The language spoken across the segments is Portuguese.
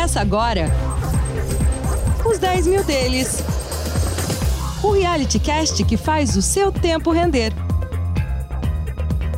Começa agora os 10 mil deles. O reality cast que faz o seu tempo render.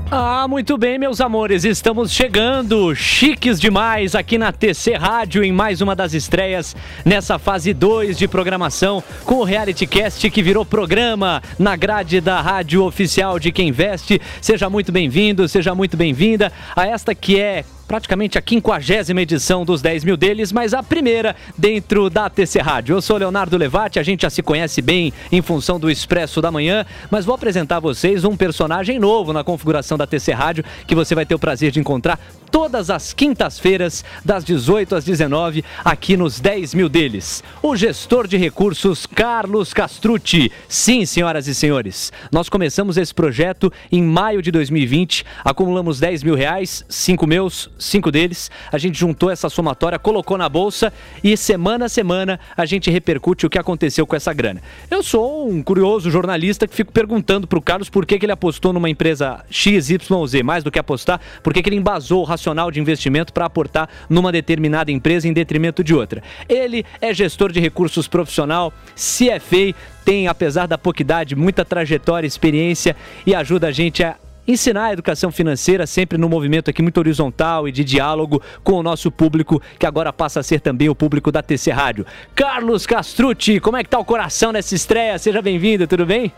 Ah, muito bem, meus amores, estamos chegando, chiques demais, aqui na TC Rádio, em mais uma das estreias nessa fase 2 de programação, com o Reality Cast que virou programa na grade da rádio oficial de quem veste. Seja muito bem-vindo, seja muito bem-vinda a esta que é praticamente a quinquagésima edição dos 10 mil deles, mas a primeira dentro da TC Rádio. Eu sou Leonardo Levati, a gente já se conhece bem em função do Expresso da Manhã, mas vou apresentar a vocês um personagem novo na configuração da TC Rádio que você vai ter o prazer de encontrar todas as quintas-feiras, das 18 às 19, aqui nos 10 mil deles. O gestor de recursos Carlos Castrucci. Sim, senhoras e senhores, nós começamos esse projeto em maio de 2020, acumulamos 10 mil reais, 5 meus, 5 deles. A gente juntou essa somatória, colocou na bolsa e semana a semana a gente repercute o que aconteceu com essa grana. Eu sou um curioso jornalista que fico perguntando para o Carlos por que, que ele apostou numa empresa XYZ, mais do que apostar, por que, que ele embasou o racional de investimento para aportar numa determinada empresa em detrimento de outra. Ele é gestor de recursos profissional, CFA, tem, apesar da pouca idade, muita trajetória, experiência e ajuda a gente a ensinar a educação financeira sempre no movimento aqui muito horizontal e de diálogo com o nosso público, que agora passa a ser também o público da TC Rádio. Carlos Castrucci, como é que tá o coração nessa estreia? Seja bem-vindo, tudo bem?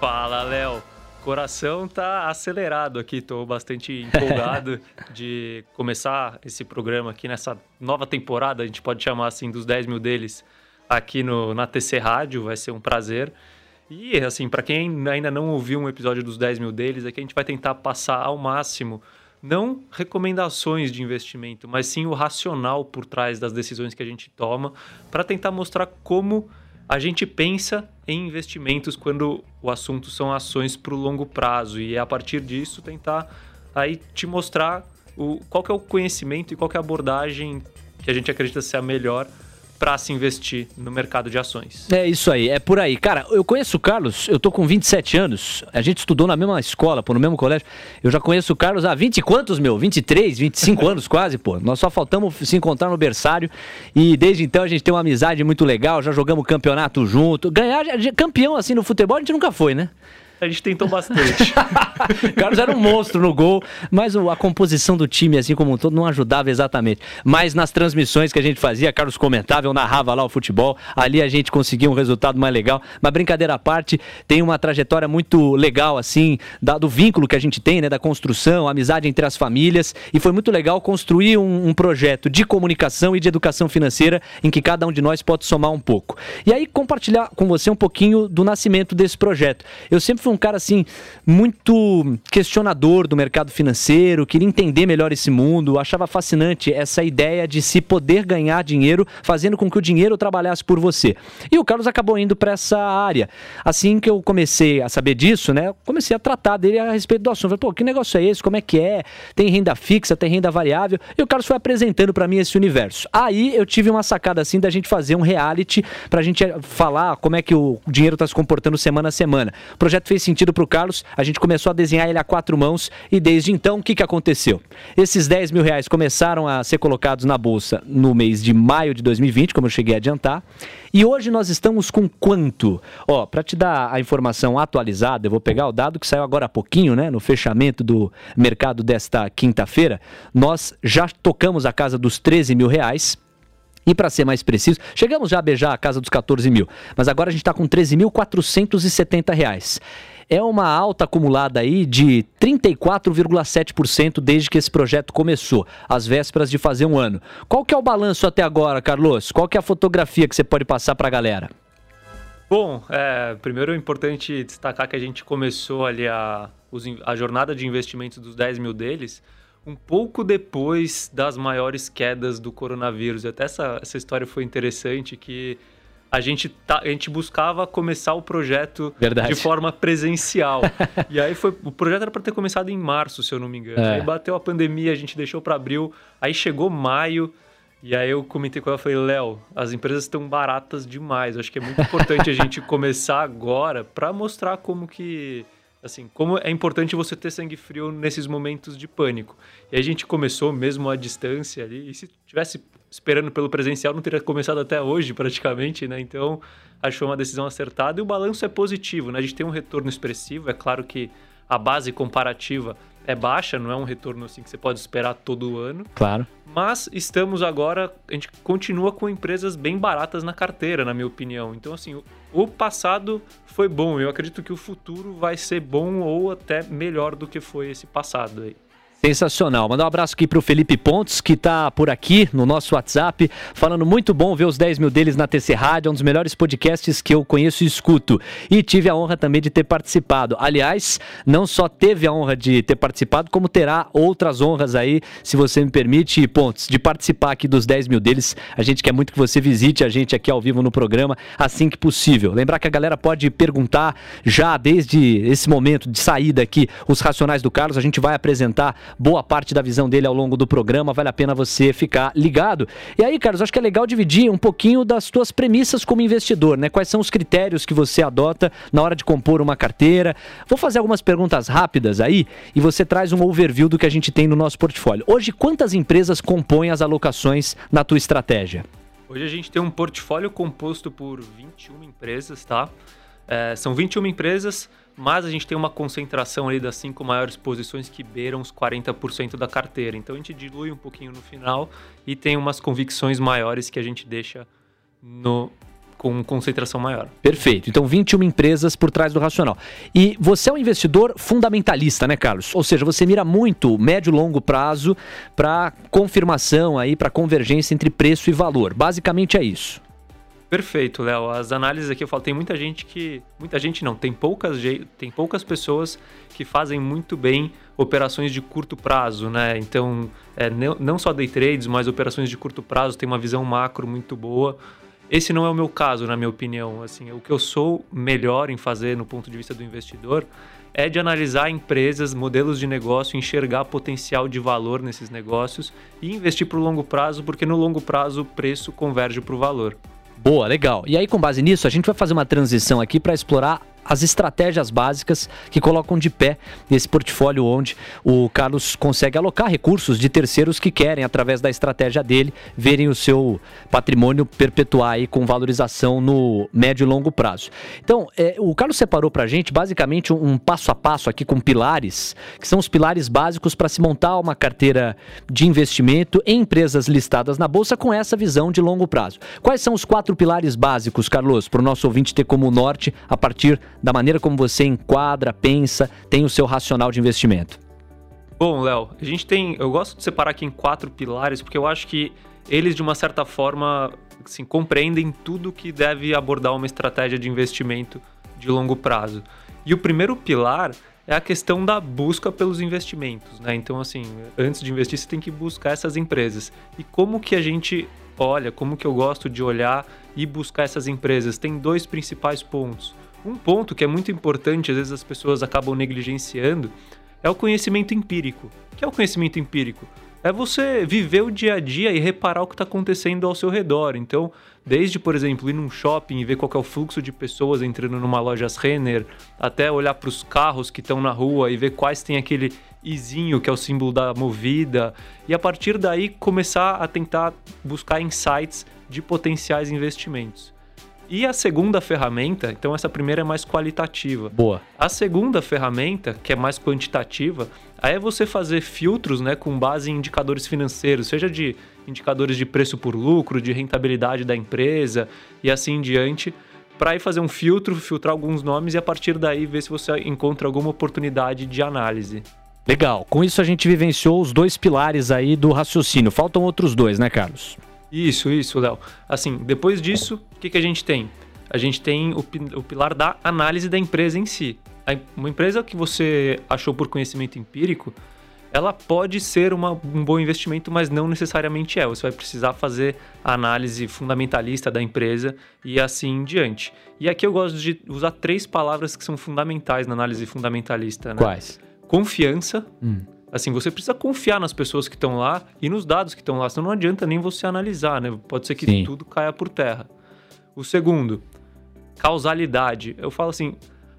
Fala, Léo coração tá acelerado aqui, tô bastante empolgado de começar esse programa aqui nessa nova temporada, a gente pode chamar assim, dos 10 mil deles, aqui no, na TC Rádio, vai ser um prazer. E assim, para quem ainda não ouviu um episódio dos 10 mil deles, aqui a gente vai tentar passar ao máximo não recomendações de investimento, mas sim o racional por trás das decisões que a gente toma, para tentar mostrar como a gente pensa em investimentos quando o assunto são ações para o longo prazo. E é a partir disso tentar aí te mostrar o, qual é o conhecimento e qual é a abordagem que a gente acredita ser a melhor para se investir no mercado de ações. É isso aí, é por aí. Cara, eu conheço o Carlos, eu tô com 27 anos, a gente estudou na mesma escola, pô, no mesmo colégio. Eu já conheço o Carlos há 20 e quantos, meu? 23, 25 anos quase, pô. Nós só faltamos se encontrar no berçário e desde então a gente tem uma amizade muito legal, já jogamos campeonato junto. Ganhar campeão assim no futebol a gente nunca foi, né? A gente tentou bastante. Carlos era um monstro no gol, mas a composição do time, assim como um todo, não ajudava exatamente. Mas nas transmissões que a gente fazia, Carlos comentava, eu narrava lá o futebol, ali a gente conseguia um resultado mais legal. Mas brincadeira à parte, tem uma trajetória muito legal, assim, da, do vínculo que a gente tem, né, da construção, amizade entre as famílias. E foi muito legal construir um, um projeto de comunicação e de educação financeira em que cada um de nós pode somar um pouco. E aí, compartilhar com você um pouquinho do nascimento desse projeto. Eu sempre fui um cara assim muito questionador do mercado financeiro, queria entender melhor esse mundo, achava fascinante essa ideia de se poder ganhar dinheiro fazendo com que o dinheiro trabalhasse por você. E o Carlos acabou indo para essa área. Assim que eu comecei a saber disso, né, comecei a tratar dele a respeito do assunto. Falei, pô, que negócio é esse? Como é que é? Tem renda fixa, tem renda variável? E o Carlos foi apresentando para mim esse universo. Aí eu tive uma sacada assim da gente fazer um reality para a gente falar como é que o dinheiro está se comportando semana a semana. O projeto fez sentido para o Carlos, a gente começou a desenhar ele a quatro mãos e desde então o que, que aconteceu? Esses 10 mil reais começaram a ser colocados na bolsa no mês de maio de 2020, como eu cheguei a adiantar, e hoje nós estamos com quanto? Ó, para te dar a informação atualizada, eu vou pegar o dado que saiu agora há pouquinho, né, no fechamento do mercado desta quinta-feira, nós já tocamos a casa dos 13 mil reais. E para ser mais preciso, chegamos já a beijar a casa dos 14 mil, mas agora a gente está com 13.470 reais é uma alta acumulada aí de 34,7% desde que esse projeto começou, às vésperas de fazer um ano. Qual que é o balanço até agora, Carlos? Qual que é a fotografia que você pode passar para a galera? Bom, é, primeiro é importante destacar que a gente começou ali a, a jornada de investimento dos 10 mil deles um pouco depois das maiores quedas do coronavírus. Até essa, essa história foi interessante que a gente, tá, a gente buscava começar o projeto Verdade. de forma presencial. e aí foi. O projeto era para ter começado em março, se eu não me engano. É. Aí bateu a pandemia, a gente deixou para abril. Aí chegou maio. E aí eu comentei com ela, falei, Léo, as empresas estão baratas demais. Acho que é muito importante a gente começar agora para mostrar como que assim, como é importante você ter sangue frio nesses momentos de pânico. E a gente começou mesmo à distância ali, e se tivesse esperando pelo presencial, não teria começado até hoje praticamente, né? Então, acho que foi uma decisão acertada e o balanço é positivo, né? A gente tem um retorno expressivo, é claro que a base comparativa é baixa, não é um retorno assim que você pode esperar todo ano. Claro. Mas estamos agora, a gente continua com empresas bem baratas na carteira, na minha opinião. Então, assim, o passado foi bom. Eu acredito que o futuro vai ser bom ou até melhor do que foi esse passado aí. Sensacional. Mandar um abraço aqui pro Felipe Pontes, que tá por aqui no nosso WhatsApp, falando muito bom ver os 10 mil deles na TC Rádio, é um dos melhores podcasts que eu conheço e escuto. E tive a honra também de ter participado. Aliás, não só teve a honra de ter participado, como terá outras honras aí, se você me permite, Pontes, de participar aqui dos 10 mil deles. A gente quer muito que você visite a gente aqui ao vivo no programa, assim que possível. Lembrar que a galera pode perguntar já desde esse momento de saída aqui, os racionais do Carlos, a gente vai apresentar boa parte da visão dele ao longo do programa, vale a pena você ficar ligado. E aí, Carlos, acho que é legal dividir um pouquinho das tuas premissas como investidor, né? Quais são os critérios que você adota na hora de compor uma carteira? Vou fazer algumas perguntas rápidas aí e você traz um overview do que a gente tem no nosso portfólio. Hoje, quantas empresas compõem as alocações na tua estratégia? Hoje a gente tem um portfólio composto por 21 empresas, tá? É, são 21 empresas, mas a gente tem uma concentração ali das cinco maiores posições que beiram os 40% da carteira. Então a gente dilui um pouquinho no final e tem umas convicções maiores que a gente deixa no, com concentração maior. Perfeito. Então, 21 empresas por trás do racional. E você é um investidor fundamentalista, né, Carlos? Ou seja, você mira muito médio e longo prazo para confirmação aí, para convergência entre preço e valor. Basicamente é isso. Perfeito, Léo. As análises aqui eu falo, tem muita gente que. Muita gente não, tem poucas, tem poucas pessoas que fazem muito bem operações de curto prazo, né? Então, é, não só day trades, mas operações de curto prazo, tem uma visão macro muito boa. Esse não é o meu caso, na minha opinião. Assim, o que eu sou melhor em fazer no ponto de vista do investidor é de analisar empresas, modelos de negócio, enxergar potencial de valor nesses negócios e investir para o longo prazo, porque no longo prazo o preço converge para o valor. Boa, legal. E aí, com base nisso, a gente vai fazer uma transição aqui para explorar as estratégias básicas que colocam de pé esse portfólio onde o Carlos consegue alocar recursos de terceiros que querem, através da estratégia dele, verem o seu patrimônio perpetuar aí com valorização no médio e longo prazo. Então, é, o Carlos separou para a gente basicamente um, um, passo a passo aqui com pilares, que são os pilares básicos para se montar uma carteira de investimento em empresas listadas na Bolsa com essa visão de longo prazo. Quais são os quatro pilares básicos, Carlos, para o nosso ouvinte ter como norte a partir da maneira como você enquadra, pensa, tem o seu racional de investimento? Bom, Léo, a gente tem. Eu gosto de separar aqui em quatro pilares, porque eu acho que eles, de uma certa forma, assim, compreendem tudo que deve abordar uma estratégia de investimento de longo prazo. E o primeiro pilar é a questão da busca pelos investimentos, né? Então, assim, antes de investir, você tem que buscar essas empresas. E como que a gente olha, como que eu gosto de olhar e buscar essas empresas? Tem dois principais pontos. Um ponto que é muito importante, às vezes as pessoas acabam negligenciando, é o conhecimento empírico. O que é o conhecimento empírico? É você viver o dia a dia e reparar o que está acontecendo ao seu redor. Então, desde, por exemplo, ir num shopping e ver qual é o fluxo de pessoas entrando numa loja Renner, até olhar para os carros que estão na rua e ver quais tem aquele izinho, que é o símbolo da movida, e a partir daí começar a tentar buscar insights de potenciais investimentos. E a segunda ferramenta, então essa primeira é mais qualitativa. Boa. A segunda ferramenta, que é mais quantitativa, aí é você fazer filtros né, com base em indicadores financeiros, seja de indicadores de preço por lucro, de rentabilidade da empresa e assim em diante, para ir fazer um filtro, filtrar alguns nomes e a partir daí ver se você encontra alguma oportunidade de análise. Legal. Com isso a gente vivenciou os dois pilares aí do raciocínio. Faltam outros dois, né, Carlos? Isso, isso, Léo. Assim, depois disso, o que, que a gente tem? A gente tem o, o pilar da análise da empresa em si. Uma empresa que você achou por conhecimento empírico, ela pode ser uma, um bom investimento, mas não necessariamente é. Você vai precisar fazer a análise fundamentalista da empresa e assim em diante. E aqui eu gosto de usar três palavras que são fundamentais na análise fundamentalista. Né? Quais? Confiança. Hum Assim, você precisa confiar nas pessoas que estão lá e nos dados que estão lá, senão não adianta nem você analisar, né? Pode ser que Sim. tudo caia por terra. O segundo, causalidade. Eu falo assim,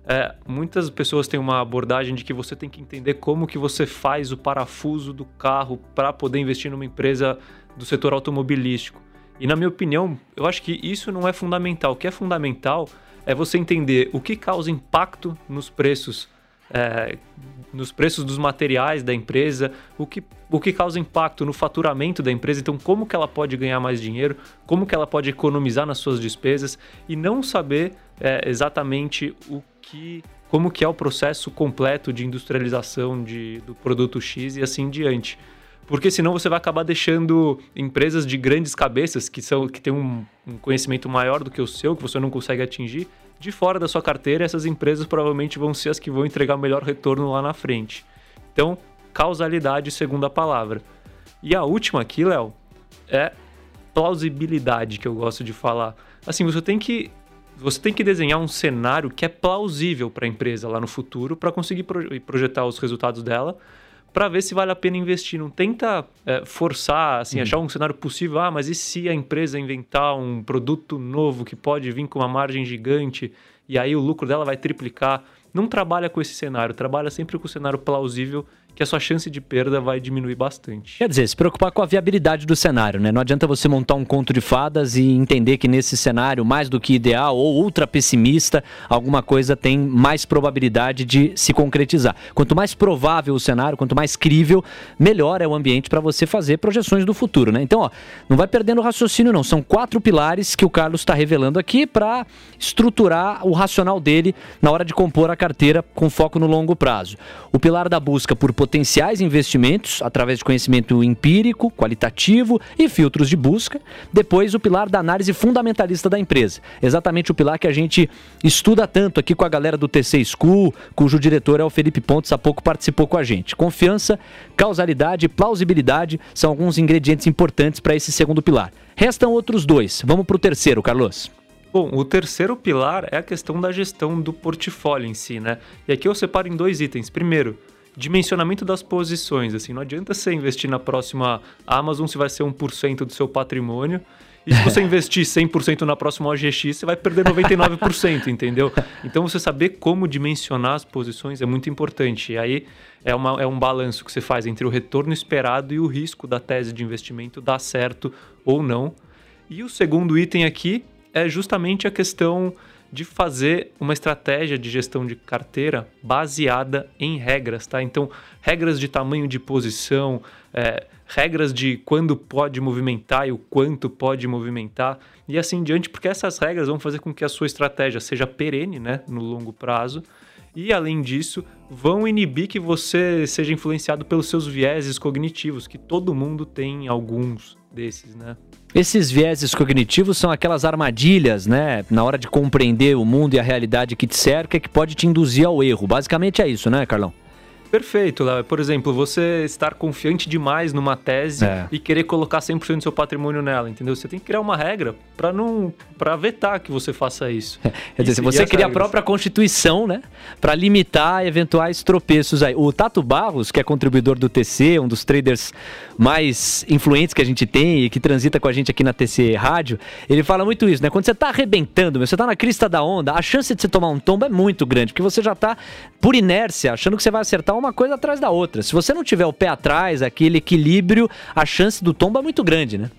é, muitas pessoas têm uma abordagem de que você tem que entender como que você faz o parafuso do carro para poder investir numa empresa do setor automobilístico. E na minha opinião, eu acho que isso não é fundamental. O que é fundamental é você entender o que causa impacto nos preços, é, nos preços dos materiais da empresa, o que, o que causa impacto no faturamento da empresa. Então, como que ela pode ganhar mais dinheiro, como que ela pode economizar nas suas despesas e não saber é, exatamente o que, como que é o processo completo de industrialização de, do produto X e assim diante porque senão você vai acabar deixando empresas de grandes cabeças que são que têm um, um, conhecimento maior do que o seu, que você não consegue atingir, de fora da sua carteira. Essas empresas provavelmente vão ser as que vão entregar melhor retorno lá na frente. Então, causalidade, segunda palavra. E a última aqui, Léo, é plausibilidade que eu gosto de falar. Assim, você tem que você tem que desenhar um cenário que é plausível para a empresa lá no futuro para conseguir projetar os resultados dela para ver se vale a pena investir. Não tenta é, forçar, assim, uhum. achar um cenário possível. Ah, mas e se a empresa inventar um produto novo que pode vir com uma margem gigante e aí o lucro dela vai triplicar? Não trabalha com esse cenário, trabalha sempre com o cenário plausível que a sua chance de perda vai diminuir bastante. Quer dizer, se preocupar com a viabilidade do cenário, né? Não adianta você montar um conto de fadas e entender que nesse cenário, mais do que ideal ou ultra pessimista, alguma coisa tem mais probabilidade de se concretizar. Quanto mais provável o cenário, quanto mais crível, melhor é o ambiente para você fazer projeções do futuro, né? Então, ó, não vai perdendo o raciocínio, não. São quatro pilares que o Carlos está revelando aqui para estruturar o racional dele na hora de compor a carteira com foco no longo prazo. O pilar da busca por potenciais investimentos através de conhecimento empírico, qualitativo e filtros de busca. Depois, o pilar da análise fundamentalista da empresa. Exatamente o pilar que a gente estuda tanto aqui com a galera do TC School, cujo diretor é o Felipe Pontes, há pouco participou com a gente. Confiança, causalidade e plausibilidade são alguns ingredientes importantes para esse segundo pilar. Restam outros dois. Vamos para o terceiro, Carlos. Bom, o terceiro pilar é a questão da gestão do portfólio em si, né? E aqui eu separo em dois itens. Primeiro, dimensionamento das posições. Assim, não adianta você investir na próxima Amazon se vai ser 1% do seu patrimônio. E se você investir 100% na próxima OGX, você vai perder 99%, entendeu? Então, você saber como dimensionar as posições é muito importante. E aí é, uma, é um balanço que você faz entre o retorno esperado e o risco da tese de investimento dar certo ou não. E o segundo item aqui é justamente a questão de fazer uma estratégia de gestão de carteira baseada em regras, tá? Então, regras de tamanho de posição, é, regras de quando pode movimentar e o quanto pode movimentar e assim em diante, porque essas regras vão fazer com que a sua estratégia seja perene, né, no longo prazo. E além disso, vão inibir que você seja influenciado pelos seus vieses cognitivos, que todo mundo tem alguns desses, né? Esses vieses cognitivos são aquelas armadilhas, né, na hora de compreender o mundo e a realidade que te cerca, que pode te induzir ao erro. Basicamente é isso, né, Carlão? Perfeito, Léo. Por exemplo, você estar confiante demais numa tese é. e querer colocar 100% do seu patrimônio nela, entendeu? Você tem que criar uma regra para não para vetar que você faça isso. Quer dizer, você cria a própria constituição, né, para limitar eventuais tropeços aí. O Tato Barros, que é contribuidor do TC, um dos traders mais influentes que a gente tem e que transita com a gente aqui na TC Rádio, ele fala muito isso, né? Quando você tá arrebentando, você tá na crista da onda, a chance de você tomar um tombo é muito grande, porque você já tá por inércia, achando que você vai acertar uma coisa atrás da outra. Se você não tiver o pé atrás, aquele equilíbrio, a chance do tombo é muito grande, né?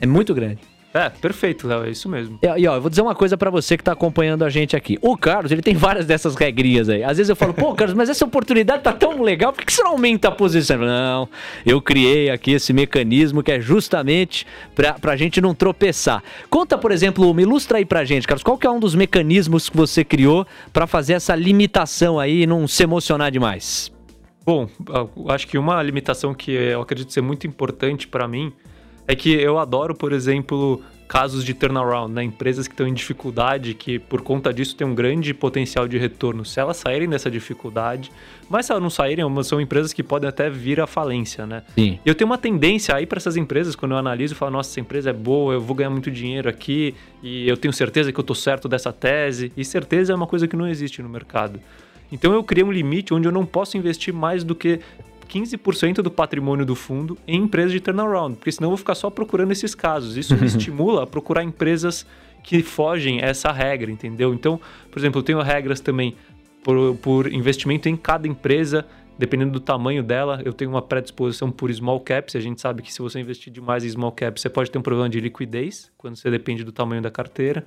É muito grande. É, perfeito, Léo, é isso mesmo. E, ó, eu vou dizer uma coisa para você que tá acompanhando a gente aqui. O Carlos, ele tem várias dessas regrinhas aí. Às vezes eu falo, pô, Carlos, mas essa oportunidade tá tão legal, por que você não aumenta a posição? Não, eu criei aqui esse mecanismo que é justamente pra, pra gente não tropeçar. Conta, por exemplo, me ilustra aí pra gente, Carlos, qual que é um dos mecanismos que você criou para fazer essa limitação aí e não se emocionar demais? Bom, acho que uma limitação que eu acredito ser muito importante para mim é que eu adoro, por exemplo, casos de turnaround, né? Empresas que estão em dificuldade, que por conta disso tem um grande potencial de retorno. Se elas saírem dessa dificuldade, mas se elas não saírem, são empresas que podem até vir à falência, né? Sim. E eu tenho uma tendência aí para essas empresas, quando eu analiso, eu falo, nossa, essa empresa é boa, eu vou ganhar muito dinheiro aqui e eu tenho certeza que eu tô certo dessa tese. E certeza é uma coisa que não existe no mercado. Então eu criei um limite onde eu não posso investir mais do que 15% do patrimônio do fundo em empresas de turnaround, porque senão eu vou ficar só procurando esses casos. Isso me estimula a procurar empresas que fogem essa regra, entendeu? Então, por exemplo, eu tenho regras também por, por investimento em cada empresa dependendo do tamanho dela, eu tenho uma predisposição por small caps. A gente sabe que se você investir demais em small caps, você pode ter um problema de liquidez, quando você depende do tamanho da carteira.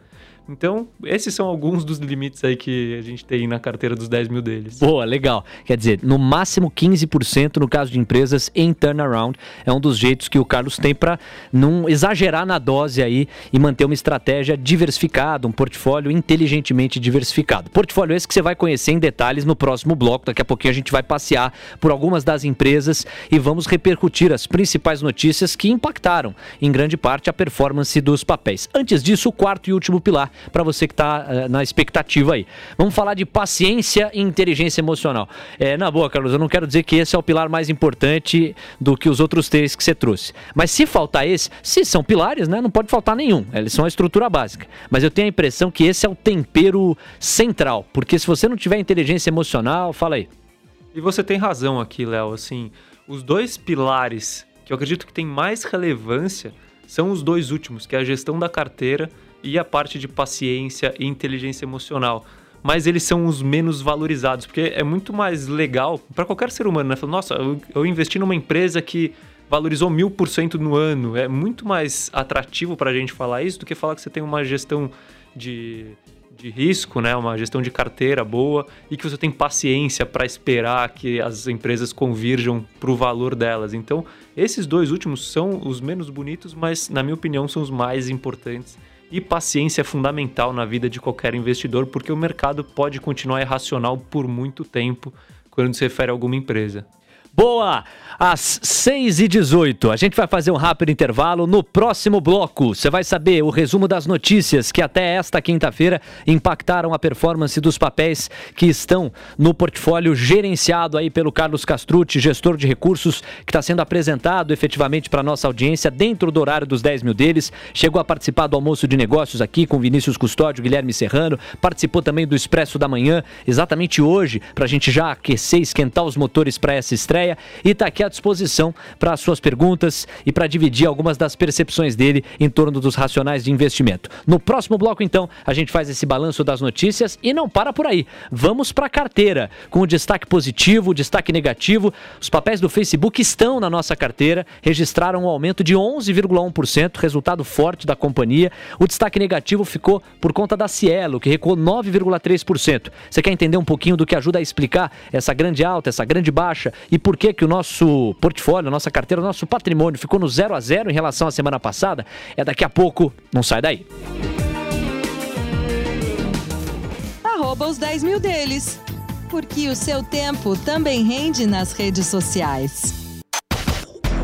Então, esses são alguns dos limites aí que a gente tem na carteira dos 10 mil deles. Boa, legal. Quer dizer, no máximo 15% no caso de empresas em turnaround. É um dos jeitos que o Carlos tem para não exagerar na dose aí e manter uma estratégia diversificada, um portfólio inteligentemente diversificado. Portfólio esse que você vai conhecer em detalhes no próximo bloco. Daqui a pouquinho a gente vai passear por algumas das empresas e vamos repercutir as principais notícias que impactaram, em grande parte, a performance dos papéis. Antes disso, o quarto e último pilar para você que está uh, eh, na expectativa aí. Vamos falar de paciência e inteligência emocional. É, na boa, Carlos, eu não quero dizer que esse é o pilar mais importante do que os outros três que você trouxe. Mas se faltar esse, se são pilares, né, não pode faltar nenhum. Eles são a estrutura básica. Mas eu tenho a impressão que esse é o tempero central. Porque se você não tiver inteligência emocional, fala aí. E você tem razão aqui, Léo. Assim, os dois pilares que eu acredito que tem mais relevância são os dois últimos, que é a gestão da carteira e a parte de paciência e inteligência emocional. Mas eles são os menos valorizados, porque é muito mais legal para qualquer ser humano, né? Falar, nossa, eu, eu investi numa empresa que valorizou mil por cento no ano. É muito mais atrativo para a gente falar isso do que falar que você tem uma gestão de, de risco, né? uma gestão de carteira boa e que você tem paciência para esperar que as empresas convirjam para o valor delas. Então, esses dois últimos são os menos bonitos, mas, na minha opinião, são os mais importantes e paciência é fundamental na vida de qualquer investidor, porque o mercado pode continuar irracional por muito tempo quando se refere a alguma empresa. Boa! Às 6 e 18 a gente vai fazer um rápido intervalo. No próximo bloco, você vai saber o resumo das notícias que até esta quinta-feira impactaram a performance dos papéis que estão no portfólio gerenciado aí pelo Carlos Castrucci, gestor de recursos, que está sendo apresentado efetivamente para nossa audiência dentro do horário dos 10 mil deles. Chegou a participar do almoço de negócios aqui com Vinícius Custódio, Guilherme Serrano, participou também do Expresso da Manhã, exatamente hoje, para a gente já aquecer, esquentar os motores para essa estreia e está aqui à disposição para suas perguntas e para dividir algumas das percepções dele em torno dos racionais de investimento. No próximo bloco, então, a gente faz esse balanço das notícias e não para por aí. Vamos para a carteira, com o destaque positivo, o destaque negativo. Os papéis do Facebook estão na nossa carteira, registraram um aumento de 11,1%, resultado forte da companhia. O destaque negativo ficou por conta da Cielo, que recuou 9,3%. Você quer entender um pouquinho do que ajuda a explicar essa grande alta, essa grande baixa e por que, que o nosso portfólio, nossa carteira, nosso patrimônio ficou no 0 a 0 em relação à semana passada, é daqui a pouco. Não sai daí. Arroba os 10 mil deles. Porque o seu tempo também rende nas redes sociais.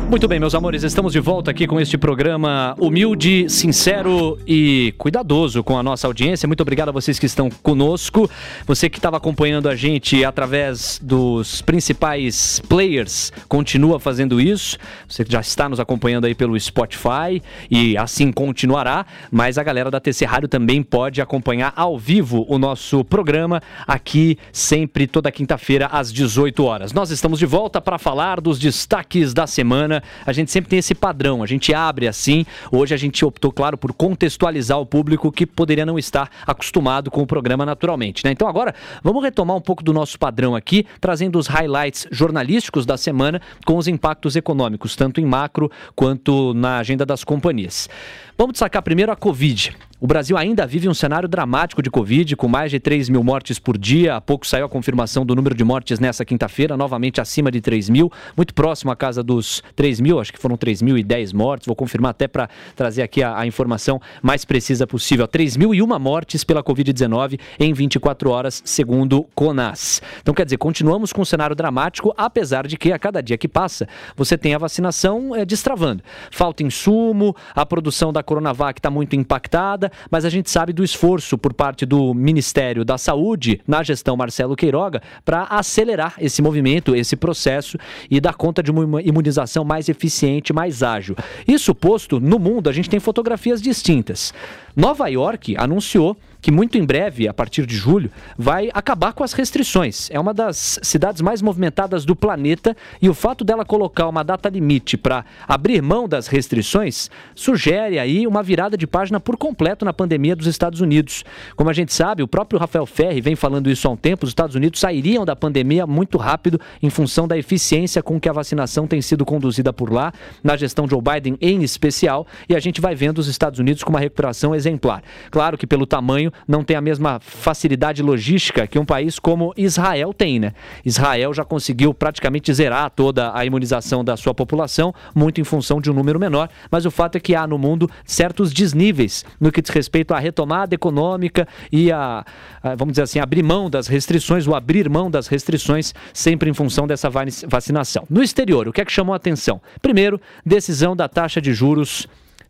Muito bem, meus amores, estamos de volta aqui com este programa humilde, sincero e cuidadoso com a nossa audiência. Muito obrigado a vocês que estão conosco. Você que estava acompanhando a gente através dos principais players, continua fazendo isso. Você que já está nos acompanhando aí pelo Spotify e assim continuará. Mas a galera da TC Rádio também pode acompanhar ao vivo o nosso programa aqui, sempre toda quinta-feira às 18 horas. Nós estamos de volta para falar dos destaques da semana a gente sempre tem esse padrão, a gente abre assim. Hoje a gente optou, claro, por contextualizar o público que poderia não estar acostumado com o programa naturalmente. Né? Então agora vamos retomar um pouco do nosso padrão aqui, trazendo os highlights jornalísticos da semana com os impactos econômicos, tanto em macro quanto na agenda das companhias. Vamos destacar primeiro a Covid. O Brasil ainda vive um cenário dramático de Covid, com mais de 3 mil mortes por dia. Há pouco saiu a confirmação do número de mortes nessa quinta-feira, novamente acima de 3 mil, muito próximo à casa dos 3 mil, acho que foram 3.010 mortes. Vou confirmar até para trazer aqui a, a, informação mais precisa possível. 3.001 mortes pela Covid-19 em 24 horas, segundo CONAS. Então, quer dizer, continuamos com um cenário dramático, apesar de que a cada dia que passa, você tem a vacinação é, destravando. Falta insumo, a produção da Coronavac está muito impactada, mas a gente sabe do esforço por parte do Ministério da Saúde, na gestão Marcelo Queiroga, para acelerar esse movimento, esse processo e dar conta de uma imunização mais eficiente, mais ágil. Isso posto, no mundo a gente tem fotografias distintas. Nova York anunciou que muito em breve, a partir de julho, vai acabar com as restrições. É uma das cidades mais movimentadas do planeta e o fato dela colocar uma data limite para abrir mão das restrições sugere aí uma virada de página por completo na pandemia dos Estados Unidos. Como a gente sabe, o próprio Rafael Ferri vem falando isso há um tempo, os Estados Unidos sairiam da pandemia muito rápido em função da eficiência com que a vacinação tem sido conduzida por lá, na gestão Joe Biden em especial, e a gente vai vendo os Estados Unidos com uma recuperação exemplar. Claro que pelo tamanho não tem a mesma facilidade logística que um país como Israel tem, né? Israel já conseguiu praticamente zerar toda a imunização da sua população, muito em função de um número menor, mas o fato é que há no mundo certos desníveis no que diz respeito à retomada econômica e a, a vamos dizer assim, abrir mão das restrições, o abrir mão das restrições, sempre em função dessa vacinação. No exterior, o que é que chamou a atenção? Primeiro, decisão da taxa de juros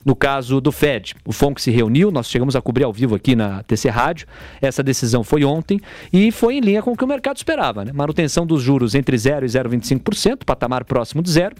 no caso do Fed. O FONC se reuniu, nós chegamos a cobrir ao vivo aqui na TC Rádio. Essa decisão foi ontem e foi em linha com o que o mercado esperava. Né? Manutenção dos juros entre 0% e 0,25%, patamar próximo de zero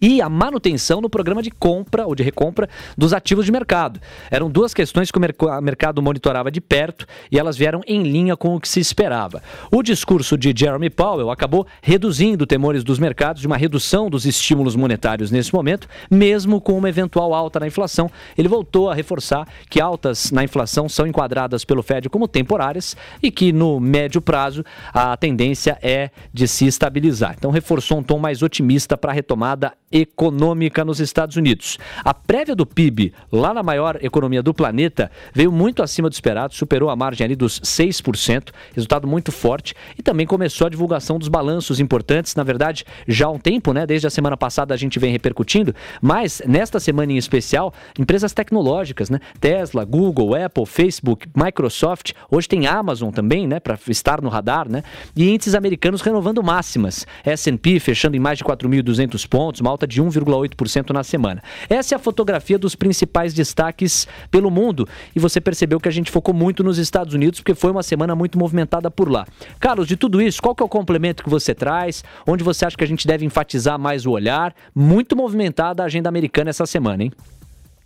e a manutenção no programa de compra ou de recompra dos ativos de mercado. Eram duas questões que o mercado monitorava de perto e elas vieram em linha com o que se esperava. O discurso de Jeremy Powell acabou reduzindo temores dos mercados de uma redução dos estímulos monetários nesse momento, mesmo com uma eventual alta na inflação. Ele voltou a reforçar que altas na inflação são enquadradas pelo Fed como temporárias e que no médio prazo a tendência é de se estabilizar. Então reforçou um tom mais otimista para a retomada econômica nos Estados Unidos. A prévia do PIB, lá na maior economia do planeta, veio muito acima do esperado, superou a margem ali dos 6%, resultado muito forte, e também começou a divulgação dos balanços importantes, na verdade, já há um tempo, né? Desde a semana passada a gente vem repercutindo, mas nesta semana em especial, empresas tecnológicas, né? Tesla, Google, Apple, Facebook, Microsoft, hoje tem Amazon também, né, para estar no radar, né? E índices americanos renovando máximas. S&P fechando em mais de 4.200 pontos, uma alta alta de 1,8% na semana. Essa é a fotografia dos principais destaques pelo mundo e você percebeu que a gente focou muito nos Estados Unidos porque foi uma semana muito movimentada por lá. Carlos, de tudo isso, qual que é o complemento que você traz? Onde você acha que a gente deve enfatizar mais o olhar? Muito movimentada a agenda americana essa semana, hein?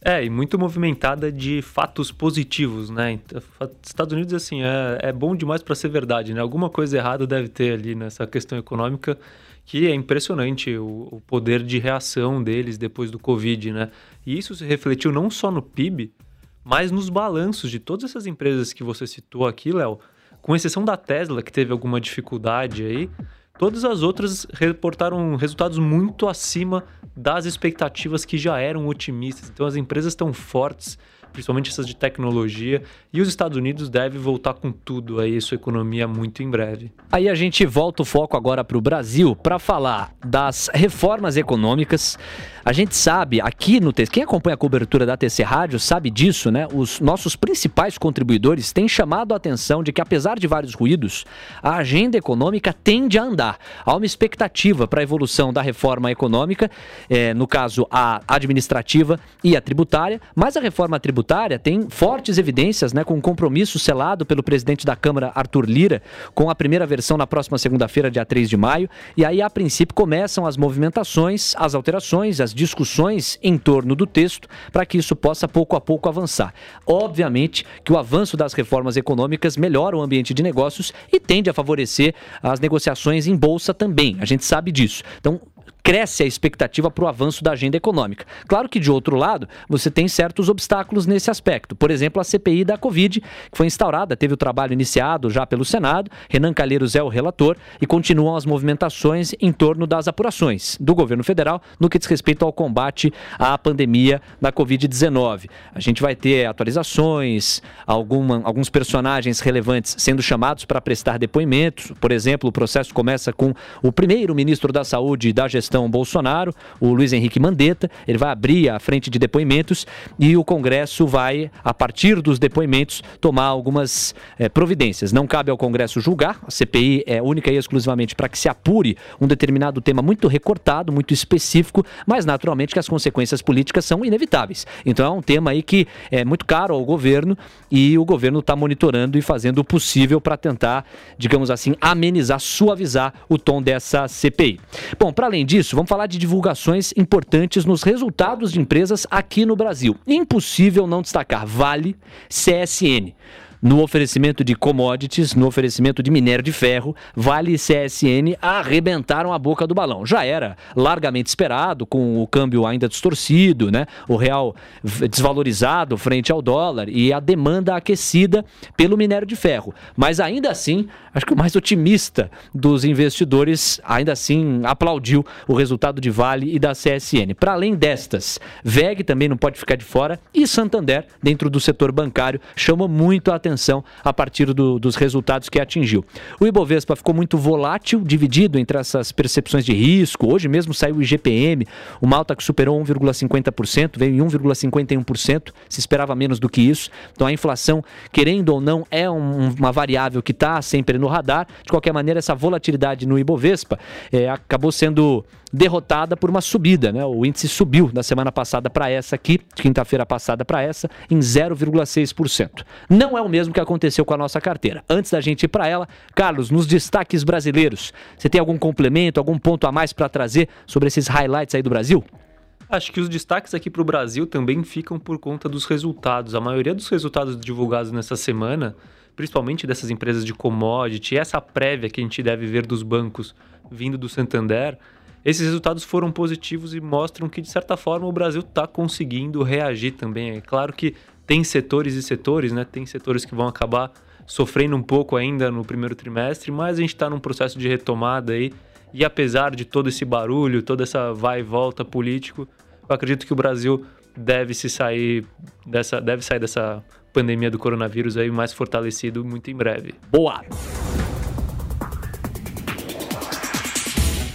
É, e muito movimentada de fatos positivos, né? Estados Unidos, assim, é, é bom demais para ser verdade, né? Alguma coisa errada deve ter ali nessa questão econômica que é impressionante o, o, poder de reação deles depois do Covid, né? E isso se refletiu não só no PIB, mas nos balanços de todas essas empresas que você citou aqui, Léo, com exceção da Tesla, que teve alguma dificuldade aí, todas as outras reportaram resultados muito acima das expectativas que já eram otimistas. Então as empresas estão fortes principalmente essas de tecnologia, e os Estados Unidos devem voltar com tudo aí, sua economia muito em breve. Aí a gente volta o foco agora para o Brasil para falar das reformas econômicas. A gente sabe aqui no TC, quem acompanha a cobertura da TC Rádio sabe disso, né? Os nossos principais contribuidores têm chamado a atenção de que, apesar de vários ruídos, a agenda econômica tende a andar. Há uma expectativa para a evolução da reforma econômica, é, no caso a administrativa e a tributária, mas a reforma tributária tem fortes evidências, né, com um compromisso selado pelo presidente da Câmara, Arthur Lira, com a primeira versão na próxima segunda-feira, dia 3 de maio. E aí, a princípio, começam as movimentações, as alterações, as discussões em torno do texto, para que isso possa pouco a pouco avançar. Obviamente que o avanço das reformas econômicas melhora o ambiente de negócios e tende a favorecer as negociações em bolsa também. A gente sabe disso. Então, cresce a expectativa para o avanço da agenda econômica. Claro que, de outro lado, você tem certos obstáculos nesse aspecto. Por exemplo, a CPI da Covid, que foi instaurada, teve o trabalho iniciado já pelo Senado, Renan Calheiros é o relator, e continuam as movimentações em torno das apurações do governo federal no que diz respeito ao combate à pandemia da Covid-19. A gente vai ter atualizações, alguma, alguns personagens relevantes sendo chamados para prestar depoimentos. Por exemplo, o processo começa com o primeiro ministro da Saúde da gestão gestão Bolsonaro, o Luiz Henrique Mandetta. Ele vai abrir a frente de depoimentos e o Congresso vai, a partir dos depoimentos, tomar algumas é, providências. Não cabe ao Congresso julgar, a CPI é única e exclusivamente para que se apure um determinado tema muito recortado, muito específico, mas naturalmente que as consequências políticas são inevitáveis. Então é um tema aí que é muito caro ao governo e o governo está monitorando e fazendo o possível para tentar, digamos assim, amenizar, suavizar o tom dessa CPI. Bom, para além disso, disso, vamos falar de divulgações importantes nos resultados de empresas aqui no Brasil. Impossível não destacar Vale, CSN. No oferecimento de commodities, no oferecimento de minério de ferro, Vale e CSN arrebentaram a boca do balão. Já era largamente esperado, com o câmbio ainda distorcido, né? o real desvalorizado frente ao dólar e a demanda aquecida pelo minério de ferro. Mas ainda assim, acho que o mais otimista dos investidores ainda assim aplaudiu o resultado de Vale e da CSN. Para além destas, VEG também não pode ficar de fora e Santander, dentro do setor bancário, chama muito a atenção a partir do, dos resultados que atingiu. O Ibovespa ficou muito volátil, dividido entre essas percepções de risco. Hoje mesmo saiu o IGPM, uma alta que superou 1,50%, veio em 1,51%, se esperava menos do que isso. Então a inflação, querendo ou não, é um, uma variável que está sempre no radar. De qualquer maneira, essa volatilidade no Ibovespa é, acabou sendo derrotada por uma subida. Né? O índice subiu da semana passada para essa aqui, quinta-feira passada para essa, em 0,6%. Não é o mesmo que aconteceu com a nossa carteira. Antes da gente ir para ela, Carlos, nos destaques brasileiros, você tem algum complemento, algum ponto a mais para trazer sobre esses highlights aí do Brasil? Acho que os destaques aqui para o Brasil também ficam por conta dos resultados. A maioria dos resultados divulgados nessa semana, principalmente dessas empresas de commodity, essa prévia que a gente deve ver dos bancos vindo do Santander, esses resultados foram positivos e mostram que, de certa forma, o Brasil está conseguindo reagir também. É claro que tem setores e setores, né? Tem setores que vão acabar sofrendo um pouco ainda no primeiro trimestre, mas a gente está num processo de retomada aí. E apesar de todo esse barulho, toda essa vai e volta político, eu acredito que o Brasil deve se sair dessa, deve sair dessa pandemia do coronavírus aí mais fortalecido muito em breve. Boa!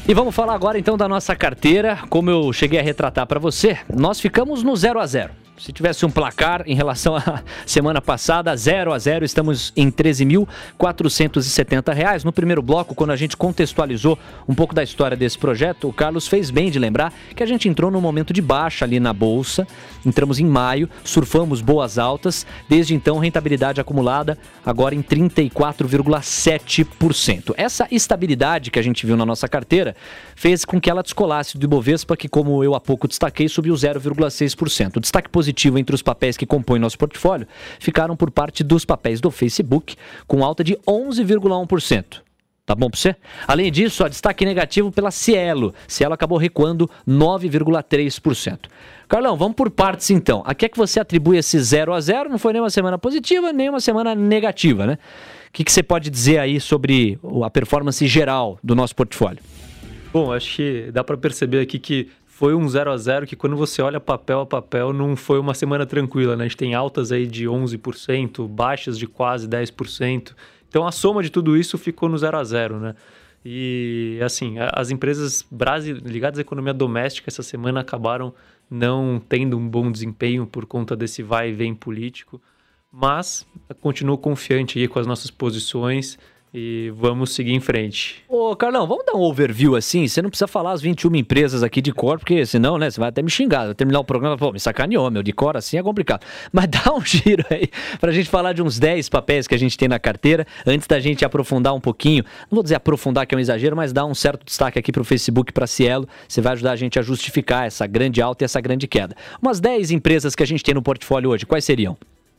E vamos falar agora então da nossa carteira. Como eu cheguei a retratar para você, nós ficamos no 0 a 0 se tivesse um placar em relação à semana passada, 0 a 0, estamos em R$ 13.470. No primeiro bloco, quando a gente contextualizou um pouco da história desse projeto, o Carlos fez bem de lembrar que a gente entrou num momento de baixa ali na bolsa. Entramos em maio, surfamos boas altas, desde então rentabilidade acumulada agora em 34,7%. Essa estabilidade que a gente viu na nossa carteira fez com que ela descolasse do Ibovespa, que como eu há pouco destaquei, subiu 0,6%. O destaque positivo positivo entre os papéis que compõem nosso portfólio ficaram por parte dos papéis do Facebook, com alta de 11,1%. Tá bom para você? Além disso, a destaque negativo pela Cielo. Cielo acabou recuando 9,3%. Carlão, vamos por partes então. A que é que você atribui esse 0 a 0? Não foi nem uma semana positiva, nem uma semana negativa, né? O que, que você pode dizer aí sobre a performance geral do nosso portfólio? Bom, acho que dá para perceber aqui que foi um 0 a 0 que quando você olha papel a papel não foi uma semana tranquila, né? A gente tem altas aí de 11%, baixas de quase 10%. Então a soma de tudo isso ficou no 0 a 0, né? E assim, as empresas ligadas à economia doméstica essa semana acabaram não tendo um bom desempenho por conta desse vai e vem político, mas continuo confiante aí com as nossas posições e vamos seguir em frente. Ô, Carlão, vamos dar um overview assim? Você não precisa falar as 21 empresas aqui de cor, porque senão, né, você vai até me xingar. Vai terminar o programa, pô, me sacaneou, meu, de cor assim é complicado. Mas dá um giro aí pra gente falar de uns 10 papéis que a gente tem na carteira, antes da gente aprofundar um pouquinho. Não vou dizer aprofundar, que é um exagero, mas dar um certo destaque aqui pro Facebook, pra Cielo. Você vai ajudar a gente a justificar essa grande alta e essa grande queda. Umas 10 empresas que a gente tem no portfólio hoje, quais seriam?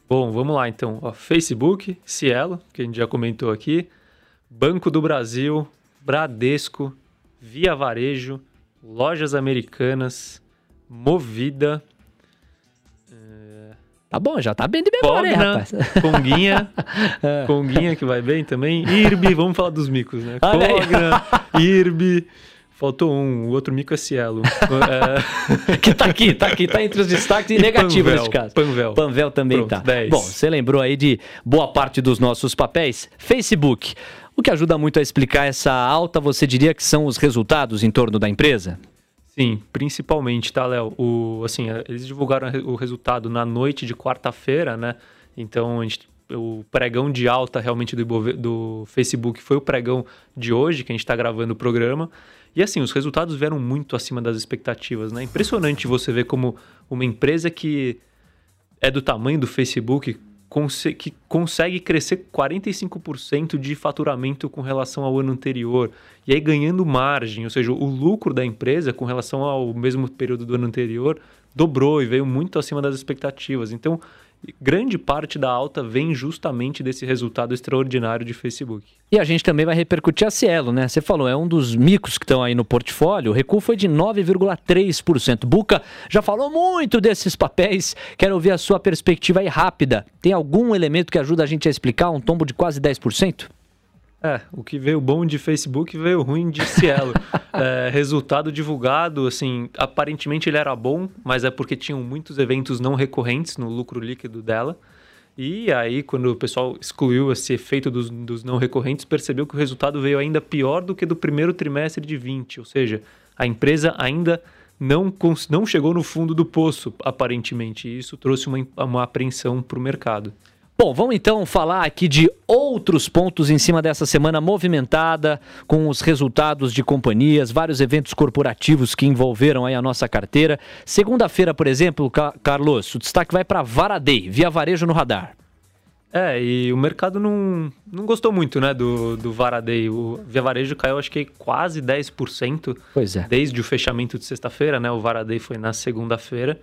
Bom, vamos lá então. Ó, Facebook, Cielo, que a gente já comentou aqui. Banco do Brasil, Bradesco, Via Varejo, Lojas Americanas, Movida. É... Tá bom, já tá bem de memória, Pogna, rapaz. Conguinha, é. Conguinha que vai bem também. IRB, vamos falar dos micos, né? Cogna, IRB. Faltou um, o outro mico é Cielo. é... que tá aqui, tá aqui, tá entre os destaques e, e negativo Panvel, nesse caso. Panvel. Panvel também Pronto, tá. 10. Bom, você lembrou aí de boa parte dos nossos papéis. Facebook. O que ajuda muito a explicar essa alta, você diria que são os resultados em torno da empresa? Sim, principalmente, tá, Léo? O, assim, eles divulgaram o resultado na noite de quarta-feira, né? Então, a gente, o pregão de alta realmente do, do Facebook foi o pregão de hoje, que a gente está gravando o programa. E assim, os resultados vieram muito acima das expectativas, né? Impressionante você ver como uma empresa que é do tamanho do Facebook que consegue crescer 45% de faturamento com relação ao ano anterior. E aí ganhando margem, ou seja, o lucro da empresa com relação ao mesmo período do ano anterior dobrou e veio muito acima das expectativas. Então, grande parte da alta vem justamente desse resultado extraordinário de Facebook. E a gente também vai repercutir a Cielo, né? Você falou, é um dos micos que estão aí no portfólio. O recuo foi de 9,3%. Buca já falou muito desses papéis. Quero ouvir a sua perspectiva aí rápida. Tem algum elemento que ajuda a gente a explicar um tombo de quase 10%? É, o que veio bom de Facebook veio ruim de Cielo. é, resultado divulgado, assim, aparentemente ele era bom, mas é porque tinham muitos eventos não recorrentes no lucro líquido dela. E aí, quando o pessoal excluiu esse efeito dos, dos não recorrentes, percebeu que o resultado veio ainda pior do que do primeiro trimestre de 20. Ou seja, a empresa ainda não, não chegou no fundo do poço, aparentemente. E isso trouxe uma, uma apreensão para o mercado. Bom, vamos então falar aqui de outros pontos em cima dessa semana movimentada, com os resultados de companhias, vários eventos corporativos que envolveram aí a nossa carteira. Segunda-feira, por exemplo, Carlos, o destaque vai para Varadei, via varejo no radar. É, e o mercado não, não gostou muito, né, do, do Varadei. O Via Varejo caiu, acho que quase 10%. Pois é. Desde o fechamento de sexta-feira, né? O Varadei foi na segunda-feira.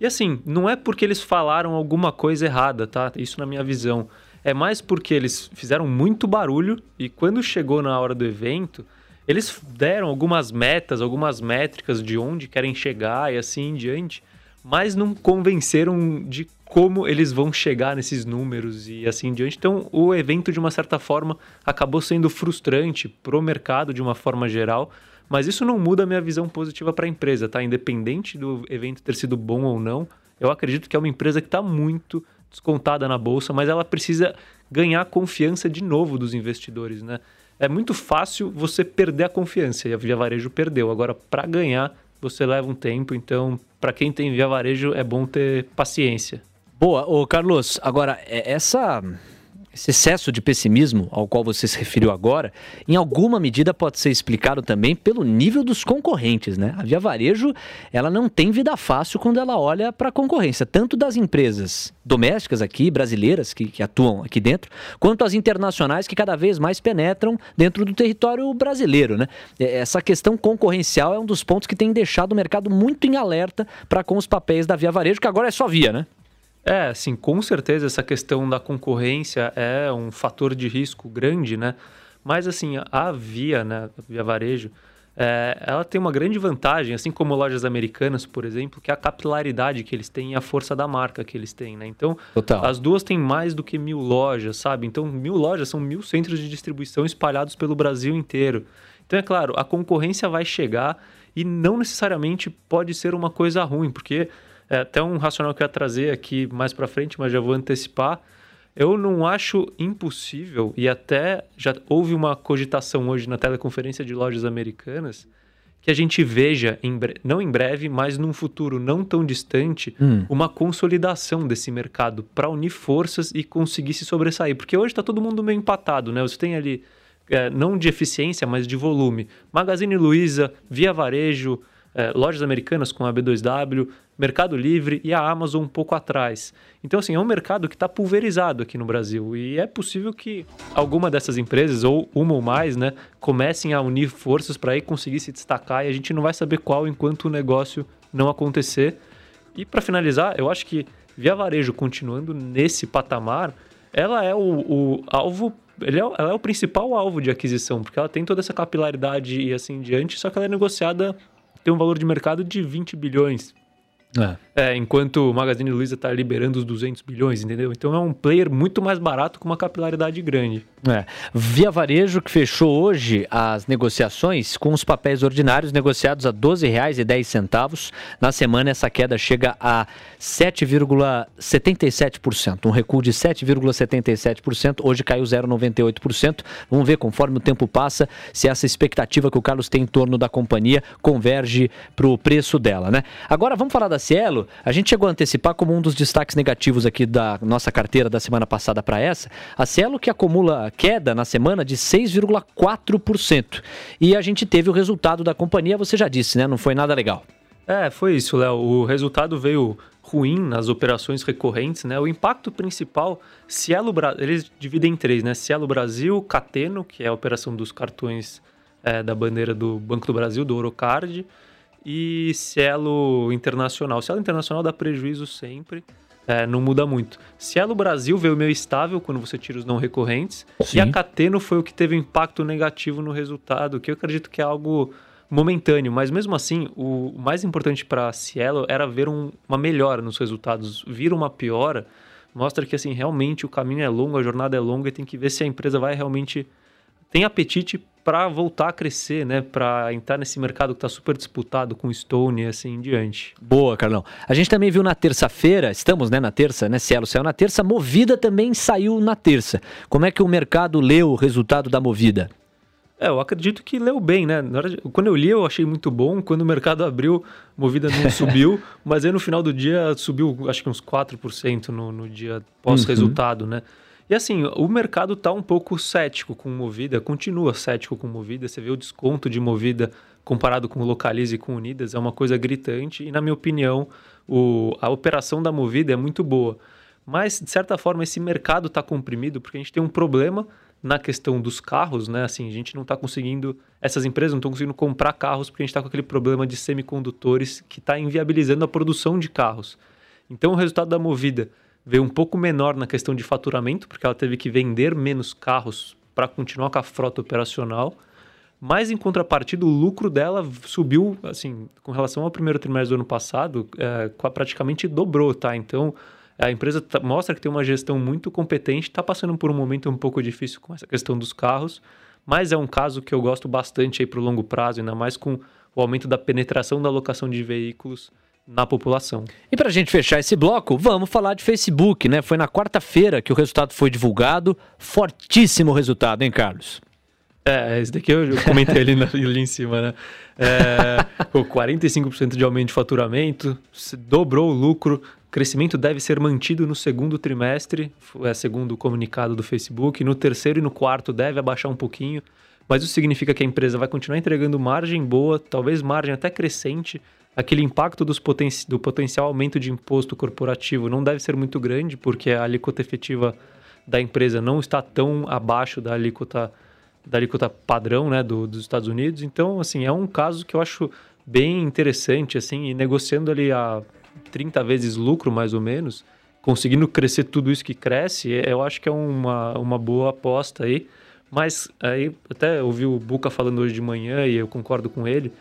E assim, não é porque eles falaram alguma coisa errada, tá? Isso na minha visão. É mais porque eles fizeram muito barulho e quando chegou na hora do evento, eles deram algumas metas, algumas métricas de onde querem chegar e assim em diante, mas não convenceram de como eles vão chegar nesses números e assim em diante. Então, o evento, de uma certa forma, acabou sendo frustrante pro mercado de uma forma geral mas isso não muda a minha visão positiva para a empresa, tá? Independente do evento ter sido bom ou não, eu acredito que é uma empresa que está muito descontada na bolsa, mas ela precisa ganhar confiança de novo dos investidores, né? É muito fácil você perder a confiança e a Via Varejo perdeu. Agora, para ganhar, você leva um tempo. Então, para quem tem Via Varejo, é bom ter paciência. Boa, ô Carlos. Agora, é, essa esse excesso de pessimismo ao qual você se referiu agora, em alguma medida pode ser explicado também pelo nível dos concorrentes, né? A Via Varejo, ela não tem vida fácil quando ela olha para a concorrência, tanto das empresas domésticas aqui, brasileiras, que, que atuam aqui dentro, quanto as internacionais que cada vez mais penetram dentro do território brasileiro, né? Essa questão concorrencial é um dos pontos que tem deixado o mercado muito em alerta para com os papéis da Via Varejo, que agora é só via, né? É, sim, com certeza essa questão da concorrência é um fator de risco grande, né? Mas assim, a Via, né, a Via Varejo, é, ela tem uma grande vantagem, assim como lojas americanas, por exemplo, que é a capilaridade que eles têm e a força da marca que eles têm, né? Então, Total. as duas têm mais do que mil lojas, sabe? Então, mil lojas são mil centros de distribuição espalhados pelo Brasil inteiro. Então, é claro, a concorrência vai chegar e não necessariamente pode ser uma coisa ruim, porque é até um racional que eu ia trazer aqui mais para frente, mas já vou antecipar. Eu não acho impossível, e até já houve uma cogitação hoje na teleconferência de lojas americanas, que a gente veja, em não em breve, mas num futuro não tão distante, hum. uma consolidação desse mercado para unir forças e conseguir se sobressair. Porque hoje está todo mundo meio empatado, né? Você tem ali, é, não de eficiência, mas de volume. Magazine Luiza, Via Varejo, é, lojas americanas com a B2W, Mercado Livre e a Amazon um pouco atrás. Então, assim, é um mercado que está pulverizado aqui no Brasil e é possível que alguma dessas empresas, ou uma ou mais, né, comecem a unir forças para aí conseguir se destacar e a gente não vai saber qual enquanto o negócio não acontecer. E para finalizar, eu acho que Via Varejo continuando nesse patamar, ela é o, o alvo ele é, ela é o principal alvo de aquisição, porque ela tem toda essa capilaridade e assim diante, só que ela é negociada tem um valor de mercado de 20 bilhões. É. É, enquanto o Magazine Luiza está liberando os 200 bilhões, entendeu? Então é um player muito mais barato com uma capilaridade grande. É. Via Varejo que fechou hoje as negociações com os papéis ordinários negociados a R$ 12,10. Na semana essa queda chega a 7,77%, um recuo de 7,77%. Hoje caiu 0,98%. Vamos ver conforme o tempo passa se essa expectativa que o Carlos tem em torno da companhia converge para o preço dela, né? Agora vamos falar da Cielo. A gente chegou a antecipar como um dos destaques negativos aqui da nossa carteira da semana passada para essa, a Cielo que acumula queda na semana de 6,4%. E a gente teve o resultado da companhia, você já disse, né? Não foi nada legal. É, foi isso, Léo. O resultado veio ruim nas operações recorrentes, né? O impacto principal, Cielo Brasil, eles dividem em três, né? Cielo Brasil, Cateno, que é a operação dos cartões é, da bandeira do Banco do Brasil, do Orocard, e Cielo Internacional. Cielo Internacional dá prejuízo sempre, é, não muda muito. Cielo Brasil veio meio estável quando você tira os não recorrentes. Sim. E a Cateno foi o que teve impacto negativo no resultado, que eu acredito que é algo momentâneo. Mas mesmo assim, o mais importante para Cielo era ver um, uma melhora nos resultados. Vir uma piora mostra que assim realmente o caminho é longo, a jornada é longa e tem que ver se a empresa vai realmente tem apetite para voltar a crescer, né? Para entrar nesse mercado que está super disputado com Stone e assim em diante. Boa, Carlão. A gente também viu na terça-feira, estamos né, na terça, né? Cielo saiu na terça, Movida também saiu na terça. Como é que o mercado leu o resultado da Movida? É, eu acredito que leu bem, né? De, quando eu li, eu achei muito bom. Quando o mercado abriu, Movida não subiu, mas aí no final do dia subiu, acho que uns 4% no, no dia pós-resultado, uhum. né? E assim, o mercado está um pouco cético com Movida, continua cético com Movida. Você vê o desconto de Movida comparado com Localize e com Unidas, é uma coisa gritante. E na minha opinião, o, a operação da Movida é muito boa. Mas, de certa forma, esse mercado está comprimido porque a gente tem um problema na questão dos carros, né? Assim, a gente não está conseguindo, essas empresas não estão conseguindo comprar carros porque a gente está com aquele problema de semicondutores que está inviabilizando a produção de carros. Então, o resultado da Movida veio um pouco menor na questão de faturamento, porque ela teve que vender menos carros para continuar com a frota operacional. Mas, em contrapartida, o lucro dela subiu, assim, com relação ao primeiro trimestre do ano passado, é, praticamente dobrou, tá? Então, a empresa tá, mostra que tem uma gestão muito competente, está passando por um momento um pouco difícil com essa questão dos carros, mas é um caso que eu gosto bastante aí para o longo prazo, ainda mais com o aumento da penetração da locação de veículos na população. E para a gente fechar esse bloco, vamos falar de Facebook, né? Foi na quarta-feira que o resultado foi divulgado. Fortíssimo resultado, hein, Carlos? É, esse daqui eu comentei ali, ali em cima, né? É, 45% de aumento de faturamento, dobrou o lucro, crescimento deve ser mantido no segundo trimestre, é segundo o comunicado do Facebook. No terceiro e no quarto deve abaixar um pouquinho, mas isso significa que a empresa vai continuar entregando margem boa, talvez margem até crescente, aquele impacto poten do potencial aumento de imposto corporativo não deve ser muito grande, porque a alíquota efetiva da empresa não está tão abaixo da alíquota, da alíquota padrão né, do, dos Estados Unidos. Então, assim, é um caso que eu acho bem interessante, assim, e negociando ali a 30 vezes lucro, mais ou menos, conseguindo crescer tudo isso que cresce, é, eu acho que é uma, uma boa aposta aí. Mas aí, até ouvi o Buca falando hoje de manhã e eu concordo com ele,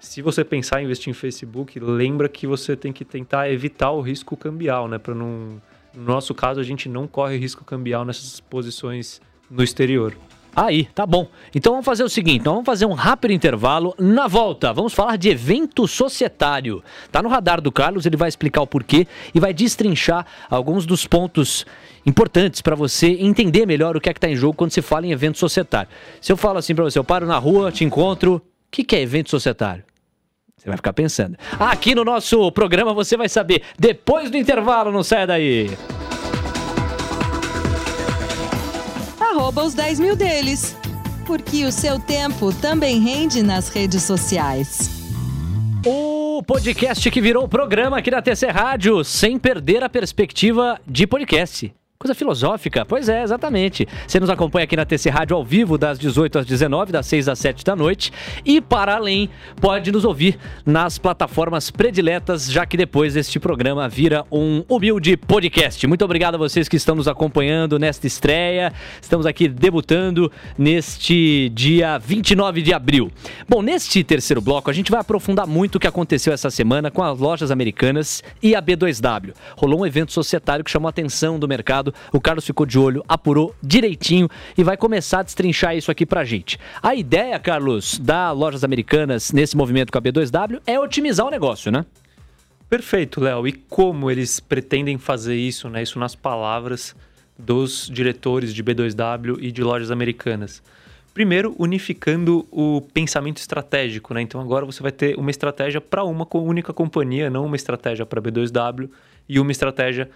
se você pensar em investir em Facebook, lembra que você tem que tentar evitar o risco cambial, né? Para não, no nosso caso, a gente não corre risco cambial nessas posições no exterior. Aí, tá bom. Então vamos fazer o seguinte, então vamos fazer um rápido intervalo. Na volta, vamos falar de evento societário. Tá no radar do Carlos, ele vai explicar o porquê e vai destrinchar alguns dos pontos importantes para você entender melhor o que é que tá em jogo quando se fala em evento societário. Se eu falo assim para você, eu paro na rua, te encontro, o que, que é evento societário? Você vai ficar pensando. Aqui no nosso programa você vai saber depois do intervalo, não sai daí. Arroba os 10 mil deles. Porque o seu tempo também rende nas redes sociais. O podcast que virou programa aqui na TC Rádio, sem perder a perspectiva de podcast. Coisa filosófica? Pois é, exatamente. Você nos acompanha aqui na TC Rádio ao vivo, das 18 às 19, das 6 às 7 da noite. E, para além, pode nos ouvir nas plataformas prediletas, já que depois este programa vira um humilde podcast. Muito obrigado a vocês que estão nos acompanhando nesta estreia. Estamos aqui debutando neste dia 29 de abril. Bom, neste terceiro bloco, a gente vai aprofundar muito o que aconteceu essa semana com as lojas americanas e a B2W. Rolou um evento societário que chamou a atenção do mercado O Carlos ficou de olho, apurou direitinho e vai começar a destrinchar isso aqui pra gente. A ideia, Carlos, da Lojas Americanas nesse movimento com a B2W é otimizar o negócio, né? Perfeito, Léo. E como eles pretendem fazer isso, né? Isso nas palavras dos diretores de B2W e de lojas americanas. Primeiro, unificando o pensamento estratégico, né? Então agora você vai ter uma estratégia para uma única companhia, não uma estratégia para B2W e uma estratégia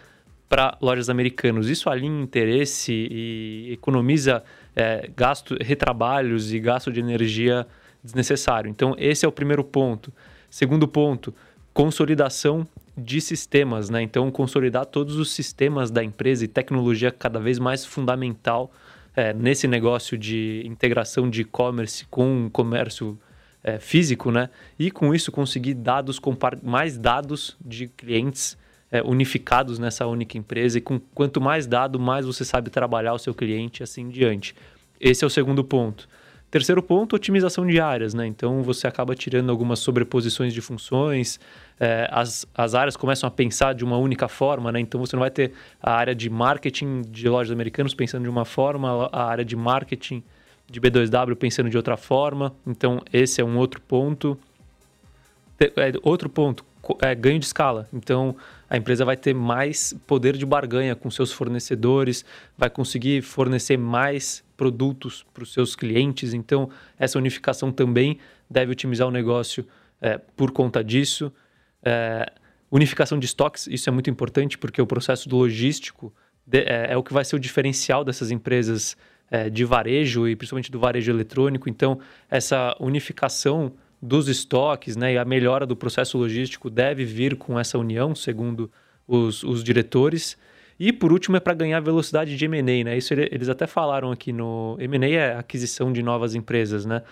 para lojas americanas. Isso alinha interesse e economiza é, gasto, retrabalhos e gasto de energia desnecessário. Então, esse é o primeiro ponto. Segundo ponto, consolidação de sistemas, né? Então, consolidar todos os sistemas da empresa e tecnologia cada vez mais fundamental é, nesse negócio de integração de e-commerce com comércio é, físico, né? E com isso conseguir dados, mais dados de clientes é, unificados nessa única empresa e com quanto mais dado, mais você sabe trabalhar o seu cliente assim em diante. Esse é o segundo ponto. Terceiro ponto, otimização de áreas, né? Então você acaba tirando algumas sobreposições de funções, é, as, as áreas começam a pensar de uma única forma, né? Então você não vai ter a área de marketing de lojas americanas pensando de uma forma, a área de marketing de B2W pensando de outra forma. Então esse é um outro ponto. É, outro ponto, é, ganho de escala. Então, a empresa vai ter mais poder de barganha com seus fornecedores, vai conseguir fornecer mais produtos para os seus clientes. Então, essa unificação também deve otimizar o negócio é, por conta disso. É, unificação de estoques, isso é muito importante porque o processo do logístico de, é, é, o que vai ser o diferencial dessas empresas é, de varejo e principalmente do varejo eletrônico. Então, essa unificação dos estoques né, e a melhora do processo logístico deve vir com essa união, segundo os, os diretores. E por último é para ganhar velocidade de M&A, né? Isso eles até falaram aqui no M&A é aquisição de novas empresas, né?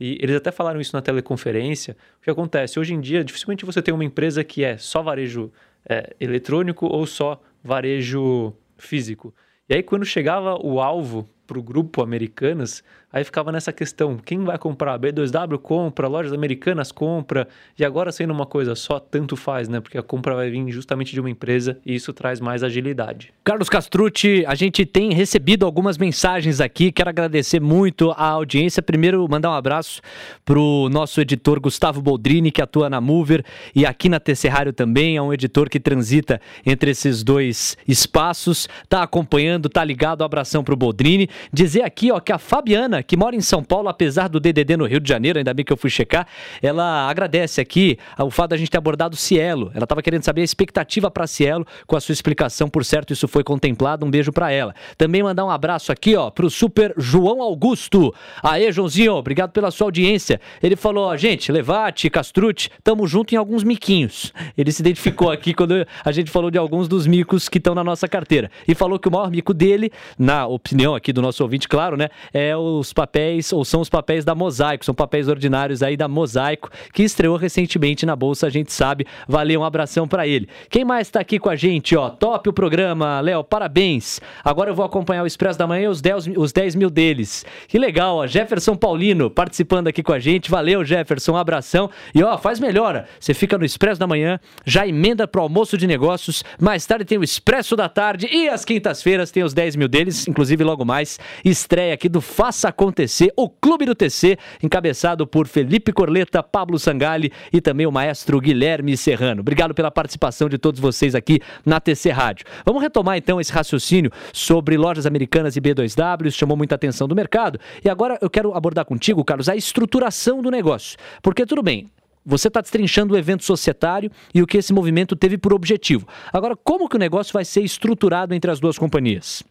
E eles até falaram isso na teleconferência. O que acontece hoje em dia, dificilmente você tem uma empresa que é só varejo é, eletrônico ou só varejo físico. E aí quando chegava o alvo para o grupo Americanas, aí ficava nessa questão: quem vai comprar? B2W compra, lojas americanas compra, e agora sendo uma coisa só, tanto faz, né? Porque a compra vai vir justamente de uma empresa e isso traz mais agilidade. Carlos Castrucci, a gente tem recebido algumas mensagens aqui, quero agradecer muito a audiência. Primeiro, mandar um abraço para o nosso editor Gustavo Boldrini, que atua na Mover e aqui na Tesserrário também, é um editor que transita entre esses dois espaços, tá acompanhando, tá ligado, abração para o Boldrini. Dizer aqui, ó, que a Fabiana, que mora em São Paulo, apesar do DDD no Rio de Janeiro, ainda bem que eu fui checar, ela agradece aqui o fato da gente ter abordado o Cielo. Ela estava querendo saber a expectativa para Cielo com a sua explicação, por certo, isso foi contemplado. Um beijo para ela. Também mandar um abraço aqui, ó, pro super João Augusto. Aê, Joãozinho, obrigado pela sua audiência. Ele falou, ó, gente, Levate, Castrute, tamo junto em alguns miquinhos. Ele se identificou aqui quando a gente falou de alguns dos micos que estão na nossa carteira. E falou que o maior mico dele, na opinião aqui do nosso nosso ouvinte, claro, né? É os papéis, ou são os papéis da Mosaico, são papéis ordinários aí da Mosaico, que estreou recentemente na Bolsa, a gente sabe. Valeu, um abração para ele. Quem mais tá aqui com a gente, ó? Top o programa, Léo, parabéns. Agora eu vou acompanhar o Expresso da Manhã os 10, os 10 mil deles. Que legal, ó. Jefferson Paulino participando aqui com a gente. Valeu, Jefferson, um abração. E ó, faz melhor, você fica no Expresso da Manhã, já emenda pro almoço de negócios. Mais tarde tem o Expresso da Tarde e às quintas-feiras tem os 10 mil deles, inclusive logo mais estreia aqui do Faça Acontecer, o Clube do TC, encabeçado por Felipe Corleta, Pablo Sangali e também o maestro Guilherme Serrano. Obrigado pela participação de todos vocês aqui na TC Rádio. Vamos retomar então esse raciocínio sobre lojas americanas e B2W, chamou muita atenção do mercado. E agora eu quero abordar contigo, Carlos, a estruturação do negócio. Porque tudo bem, você está destrinchando o evento societário e o que esse movimento teve por objetivo. Agora, como que o negócio vai ser estruturado entre as duas companhias?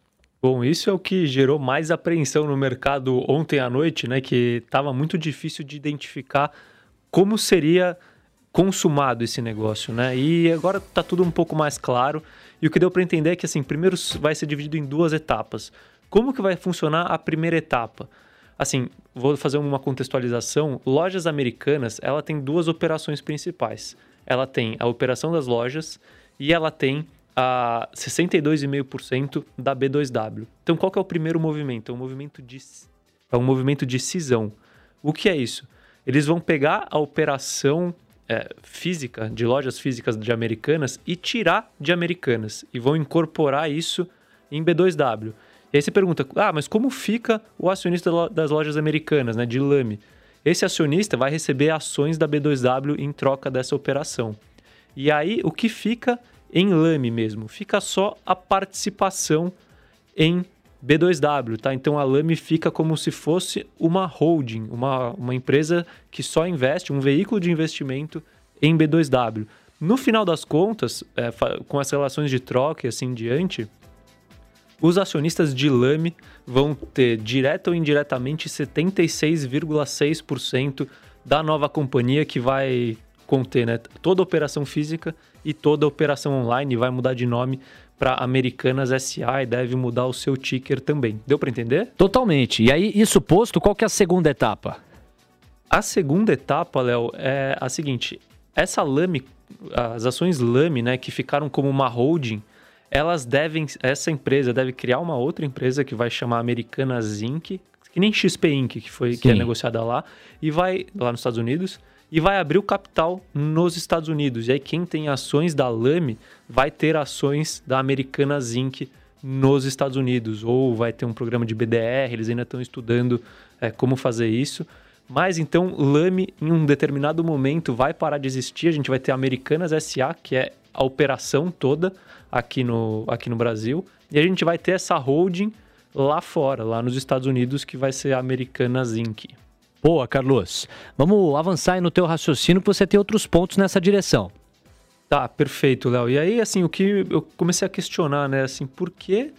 Bom, isso é o que gerou mais apreensão no mercado ontem à noite, né? Que estava muito difícil de identificar como seria consumado esse negócio, né? E agora está tudo um pouco mais claro. E o que deu para entender é que, assim, primeiro vai ser dividido em duas etapas. Como que vai funcionar a primeira etapa? Assim, vou fazer uma contextualização. Lojas americanas, ela tem duas operações principais. Ela tem a operação das lojas e ela tem a 62,5% da B2W. Então, qual que é o primeiro movimento? É um movimento de, é um movimento de cisão. O que é isso? Eles vão pegar a operação é, física, de lojas físicas de Americanas, e tirar de Americanas. E vão incorporar isso em B2W. E aí você pergunta, ah, mas como fica o acionista das lojas americanas, né, de Lame? Esse acionista vai receber ações da B2W em troca dessa operação. E aí o que fica em Lame mesmo. Fica só a participação em B2W, tá? Então a Lame fica como se fosse uma holding, uma, uma empresa que só investe, um veículo de investimento em B2W. No final das contas, é, com as relações de troca e assim diante, os acionistas de Lame vão ter, direta ou indiretamente, 76,6% da nova companhia que vai conter né, toda operação física e toda operação online vai mudar de nome para Americanas SA e deve mudar o seu ticker também. Deu para entender? Totalmente. E aí, isso posto, qual que é a segunda etapa? A segunda etapa, Léo, é a seguinte. Essa Lame as ações Lame, né, que ficaram como uma holding, elas devem, essa empresa deve criar uma outra empresa que vai chamar Americanas Inc., que nem XP Inc., que, foi, que é negociada lá, e vai, lá nos Estados Unidos, e vai abrir o capital nos Estados Unidos. E aí quem tem ações da Lame vai ter ações da Americanas Inc. nos Estados Unidos, ou vai ter um programa de BDR, eles ainda estão estudando é, como fazer isso. Mas então, Lame, em um determinado momento, vai parar de existir. A gente vai ter Americanas SA, que é a operação toda aqui no, aqui no Brasil. E a gente vai ter essa holding lá fora, lá nos Estados Unidos, que vai ser a Americanas Inc. Boa, Carlos. Vamos avançar aí no teu raciocínio, que você tem outros pontos nessa direção. Tá, perfeito, Léo. E aí, assim, o que eu comecei a questionar, né, assim, por que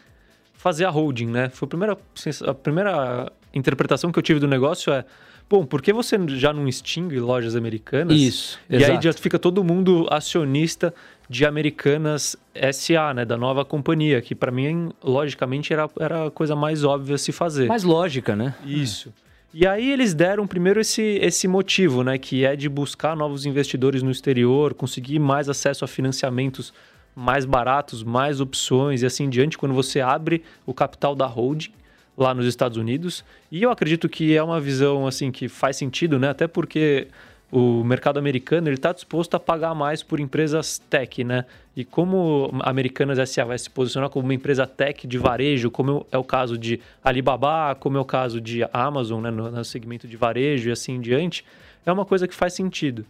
fazer a holding, né? Foi a primeira, a primeira interpretação que eu tive do negócio é, bom, por que você já não extingue lojas americanas? Isso, E exato. aí já fica todo mundo acionista de Americanas SA, né, da nova companhia, que para mim, logicamente, era, era a coisa mais óbvia a se fazer. Mais lógica, né? Isso. E aí eles deram primeiro esse, esse motivo, né, que é de buscar novos investidores no exterior, conseguir mais acesso a financiamentos mais baratos, mais opções e assim diante, quando você abre o capital da holding lá nos Estados Unidos. E eu acredito que é uma visão assim que faz sentido, né? Até porque o mercado americano ele está disposto a pagar mais por empresas tech, né? E como a Americanas SA vai se posicionar como uma empresa tech de varejo, como é o caso de Alibaba, como é o caso de Amazon, né? no, no segmento de varejo e assim em diante, é uma coisa que faz sentido.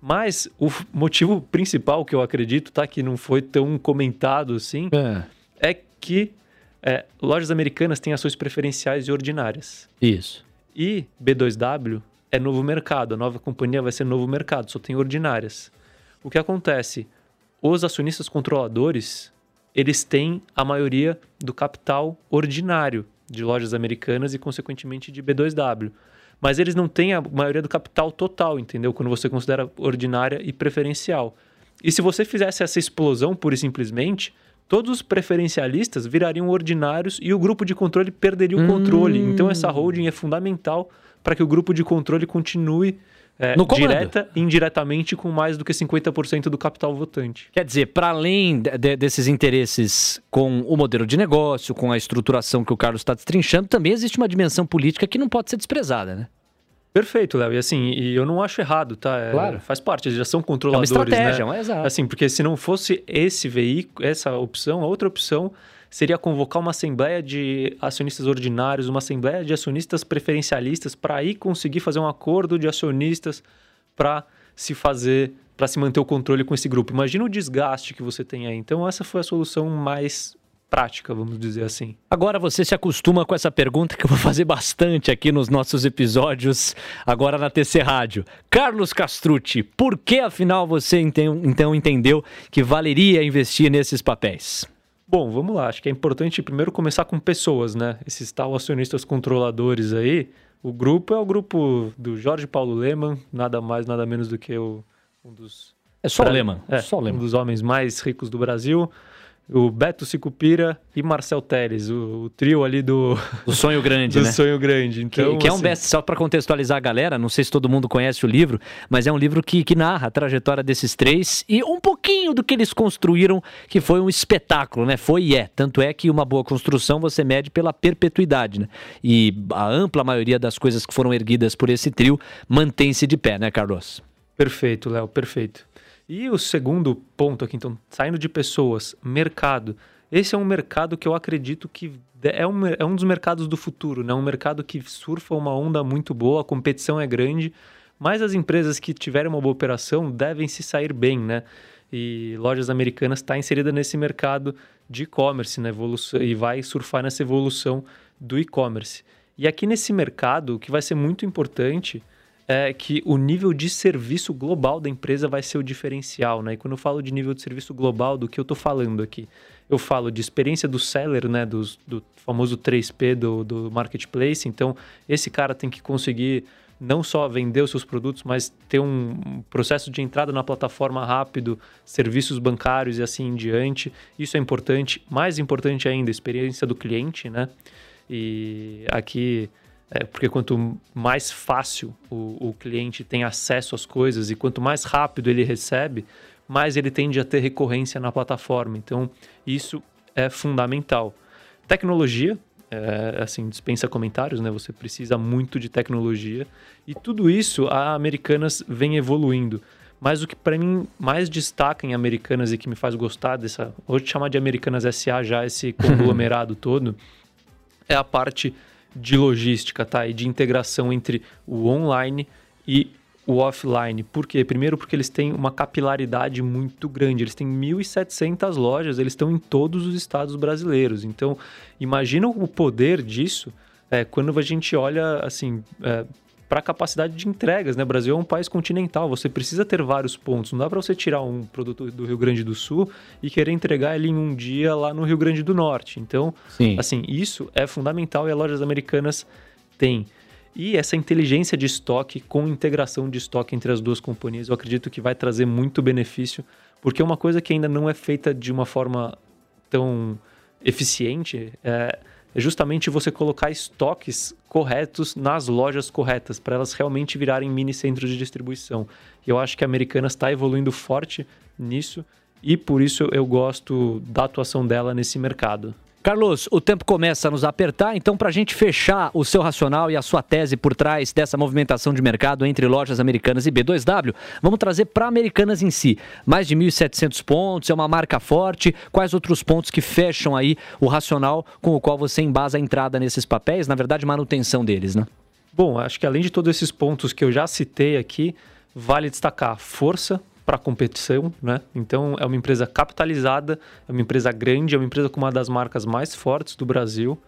Mas o motivo principal que eu acredito, tá? Que não foi tão comentado assim, é, é que é, lojas americanas têm ações preferenciais e ordinárias. Isso. E B2W é novo mercado, a nova companhia vai ser novo mercado, só tem ordinárias. O que acontece? Os acionistas controladores, eles têm a maioria do capital ordinário de lojas americanas e, consequentemente, de B2W. Mas eles não têm a maioria do capital total, entendeu? Quando você considera ordinária e preferencial. E se você fizesse essa explosão pura e simplesmente, todos os preferencialistas virariam ordinários e o grupo de controle perderia o hum. controle. Então essa holding é fundamental para que o grupo de controle continue é, direta e indiretamente com mais do que 50% do capital votante. Quer dizer, para além de, desses interesses com o modelo de negócio, com a estruturação que o Carlos está destrinchando, também existe uma dimensão política que não pode ser desprezada, né? Perfeito, Léo. E assim, e eu não acho errado, tá? É, claro. Faz parte, eles já são controladores, é uma estratégia, né? É exato. Assim, porque se não fosse esse veículo, essa opção, a outra opção seria convocar uma assembleia de acionistas ordinários, uma assembleia de acionistas preferencialistas para aí conseguir fazer um acordo de acionistas para se fazer, para se manter o controle com esse grupo. Imagina o desgaste que você tem aí. Então essa foi a solução mais prática, vamos dizer assim. Agora você se acostuma com essa pergunta que eu vou fazer bastante aqui nos nossos episódios, agora na TC Rádio. Carlos Castrucci, por que afinal você então entendeu que valeria investir nesses papéis? Bom, vamos lá. Acho que é importante primeiro começar com pessoas, né? Esses tal acionistas controladores aí. O grupo é o grupo do Jorge Paulo Leman, nada mais, nada menos do que o, um dos. É só o Leman. É, só o Leman. Um dos homens mais ricos do Brasil o Beto Sicupira e Marcel Teles, o, o trio ali do... Do Sonho Grande, do né? Sonho Grande. Então, que, que é um assim best só para contextualizar a galera, não sei se todo mundo conhece o livro, mas é um livro que, que narra a trajetória desses três e um pouquinho do que eles construíram, que foi um espetáculo, né? Foi e é. Tanto é que uma boa construção você mede pela perpetuidade, né? E a ampla maioria das coisas que foram erguidas por esse trio mantém-se de pé, né, Carlos? Perfeito, Léo, perfeito. E o segundo ponto aqui, então, saindo de pessoas, mercado. Esse é um mercado que eu acredito que é um, é um dos mercados do futuro, né? Um mercado que surfa uma onda muito boa, a competição é grande, mas as empresas que tiverem uma boa operação devem se sair bem, né? E Lojas Americanas está inserida nesse mercado de e-commerce, né? Evolução, e vai surfar nessa evolução do e-commerce. E aqui nesse mercado, o que vai ser muito importante é que o nível de serviço global da empresa vai ser o diferencial, né? E quando eu falo de nível de serviço global, do que eu estou falando aqui? Eu falo de experiência do seller, né? Do, do famoso 3P do, do marketplace. Então, esse cara tem que conseguir não só vender os seus produtos, mas ter um processo de entrada na plataforma rápido, serviços bancários e assim em diante. Isso é importante. Mais importante ainda, experiência do cliente, né? E aqui é, porque quanto mais fácil o, o cliente tem acesso às coisas e quanto mais rápido ele recebe, mais ele tende a ter recorrência na plataforma. Então, isso é fundamental. Tecnologia, é, assim, dispensa comentários, né? Você precisa muito de tecnologia. E tudo isso a Americanas vem evoluindo. Mas o que para mim mais destaca em Americanas e que me faz gostar dessa. Vou te chamar de Americanas SA já, esse conglomerado todo, é a parte de logística, tá? E de integração entre o online e o offline. Por quê? Primeiro porque eles têm uma capilaridade muito grande. Eles têm 1.700 lojas, eles estão em todos os estados brasileiros. Então, imagina o poder disso é, quando a gente olha, assim, é, para a capacidade de entregas, né? O Brasil é um país continental, você precisa ter vários pontos. Não dá para você tirar um produto do Rio Grande do Sul e querer entregar ele em um dia lá no Rio Grande do Norte. Então, Sim. assim, isso é fundamental e as lojas americanas têm. E essa inteligência de estoque com integração de estoque entre as duas companhias, eu acredito que vai trazer muito benefício, porque uma coisa que ainda não é feita de uma forma tão eficiente é, é justamente você colocar estoques corretos nas lojas corretas, para elas realmente virarem mini centros de distribuição. E eu acho que a Americanas está evoluindo forte nisso, e por isso eu gosto da atuação dela nesse mercado. Carlos, o tempo começa a nos apertar, então, para a gente fechar o seu racional e a sua tese por trás dessa movimentação de mercado entre lojas americanas e B2W, vamos trazer para Americanas em si. Mais de 1.700 pontos, é uma marca forte. Quais outros pontos que fecham aí o racional com o qual você embasa a entrada nesses papéis? Na verdade, manutenção deles, né? Bom, acho que além de todos esses pontos que eu já citei aqui, vale destacar força, para competição, né? Então é uma empresa capitalizada, é uma empresa grande, é uma empresa com uma das marcas mais fortes do Brasil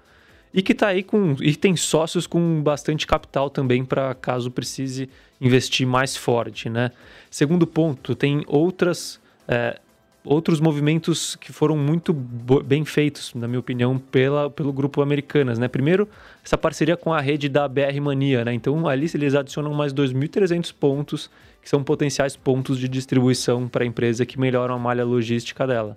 e que está aí com e tem sócios com bastante capital também para caso precise investir mais forte, né? Segundo ponto, tem outras é, outros movimentos que foram muito bem feitos, na minha opinião, pela, pelo grupo Americanas, né? Primeiro, essa parceria com a rede da BR Mania, né? Então ali eles adicionam mais 2.300 pontos que são potenciais pontos de distribuição para a empresa que melhoram a malha logística dela.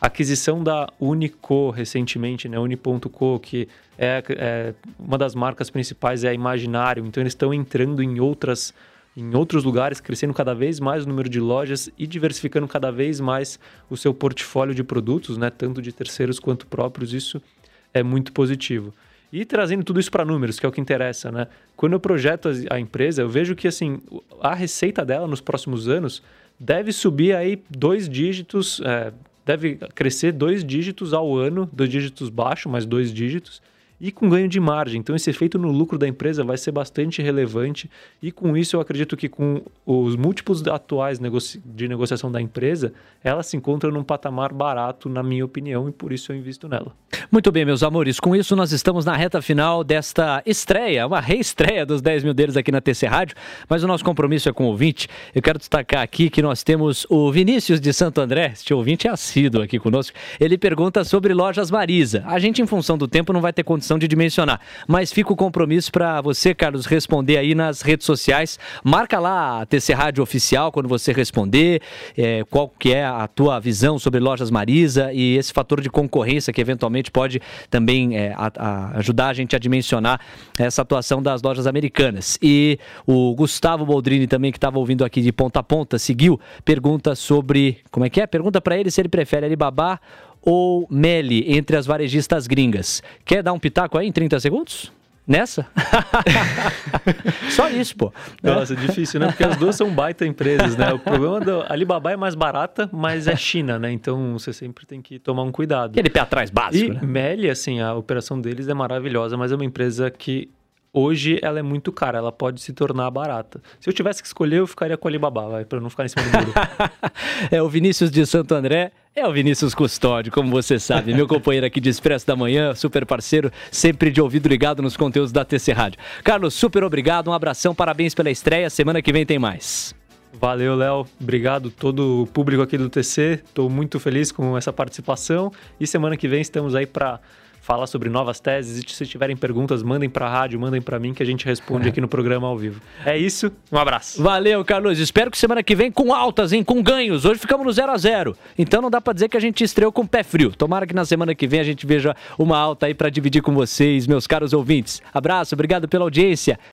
A aquisição da Unico recentemente, né, Uni.co, que é, é, uma das marcas principais é a Imaginário, então eles estão entrando em outras em outros lugares, crescendo cada vez mais o número de lojas e diversificando cada vez mais o seu portfólio de produtos, né, tanto de terceiros quanto próprios. Isso é muito positivo. E trazendo tudo isso para números, que é o que interessa, né? Quando eu projeto a empresa, eu vejo que assim a receita dela nos próximos anos deve subir aí dois dígitos, é, deve crescer dois dígitos ao ano, dois dígitos baixo, mas dois dígitos e com ganho de margem. Então, esse efeito no lucro da empresa vai ser bastante relevante e com isso eu acredito que com os múltiplos atuais de negociação da empresa, ela se encontra num patamar barato, na minha opinião, e por isso eu invisto nela. Muito bem, meus amores, com isso nós estamos na reta final desta estreia, uma reestreia dos 10 mil deles aqui na TC Rádio, mas o nosso compromisso é com o ouvinte. Eu quero destacar aqui que nós temos o Vinícius de Santo André, este ouvinte é assíduo aqui conosco. Ele pergunta sobre lojas Marisa. A gente, em função do tempo, não vai ter condição de dimensionar. Mas fica o compromisso para você, Carlos, responder aí nas redes sociais. Marca lá a TC Rádio Oficial quando você responder, é, qual que é a tua visão sobre lojas Marisa e esse fator de concorrência que eventualmente pode também é, a, a ajudar a gente a dimensionar essa atuação das lojas americanas. E o Gustavo Boldrini também, que estava ouvindo aqui de ponta a ponta, seguiu, pergunta sobre, como é que é? Pergunta para ele se ele prefere Alibaba ou Meli entre as varejistas gringas? Quer dar um pitaco aí em 30 segundos? Nessa? Só isso, pô. Nossa, é difícil, né? Porque as duas são baita empresas, né? O problema da Alibaba é mais barata, mas é China, né? Então você sempre tem que tomar um cuidado. Aquele pé atrás básico, e né? Meli, assim, a operação deles é maravilhosa, mas é uma empresa que hoje ela é muito cara, ela pode se tornar barata. Se eu tivesse que escolher, eu ficaria com a Alibaba, vai, para não ficar em cima do muro. é o Vinícius de Santo André, é o Vinícius Custódio, como você sabe, meu companheiro aqui de Expresso da Manhã, super parceiro, sempre de ouvido ligado nos conteúdos da TC Rádio. Carlos, super obrigado, um abração, parabéns pela estreia, semana que vem tem mais. Valeu, Léo. Obrigado todo o público aqui do TC. Estou muito feliz com essa participação e semana que vem estamos aí para fala sobre novas teses. E se tiverem perguntas, mandem para a rádio, mandem para mim que a gente responde aqui no programa ao vivo. É isso, um abraço. Valeu, Carlos. Espero que semana que vem com altas, hein? Com ganhos. Hoje ficamos no 0 a 0 Então não dá para dizer que a gente estreou com pé frio. Tomara que na semana que vem a gente veja uma alta aí para dividir com vocês, meus caros ouvintes. Abraço, obrigado pela audiência.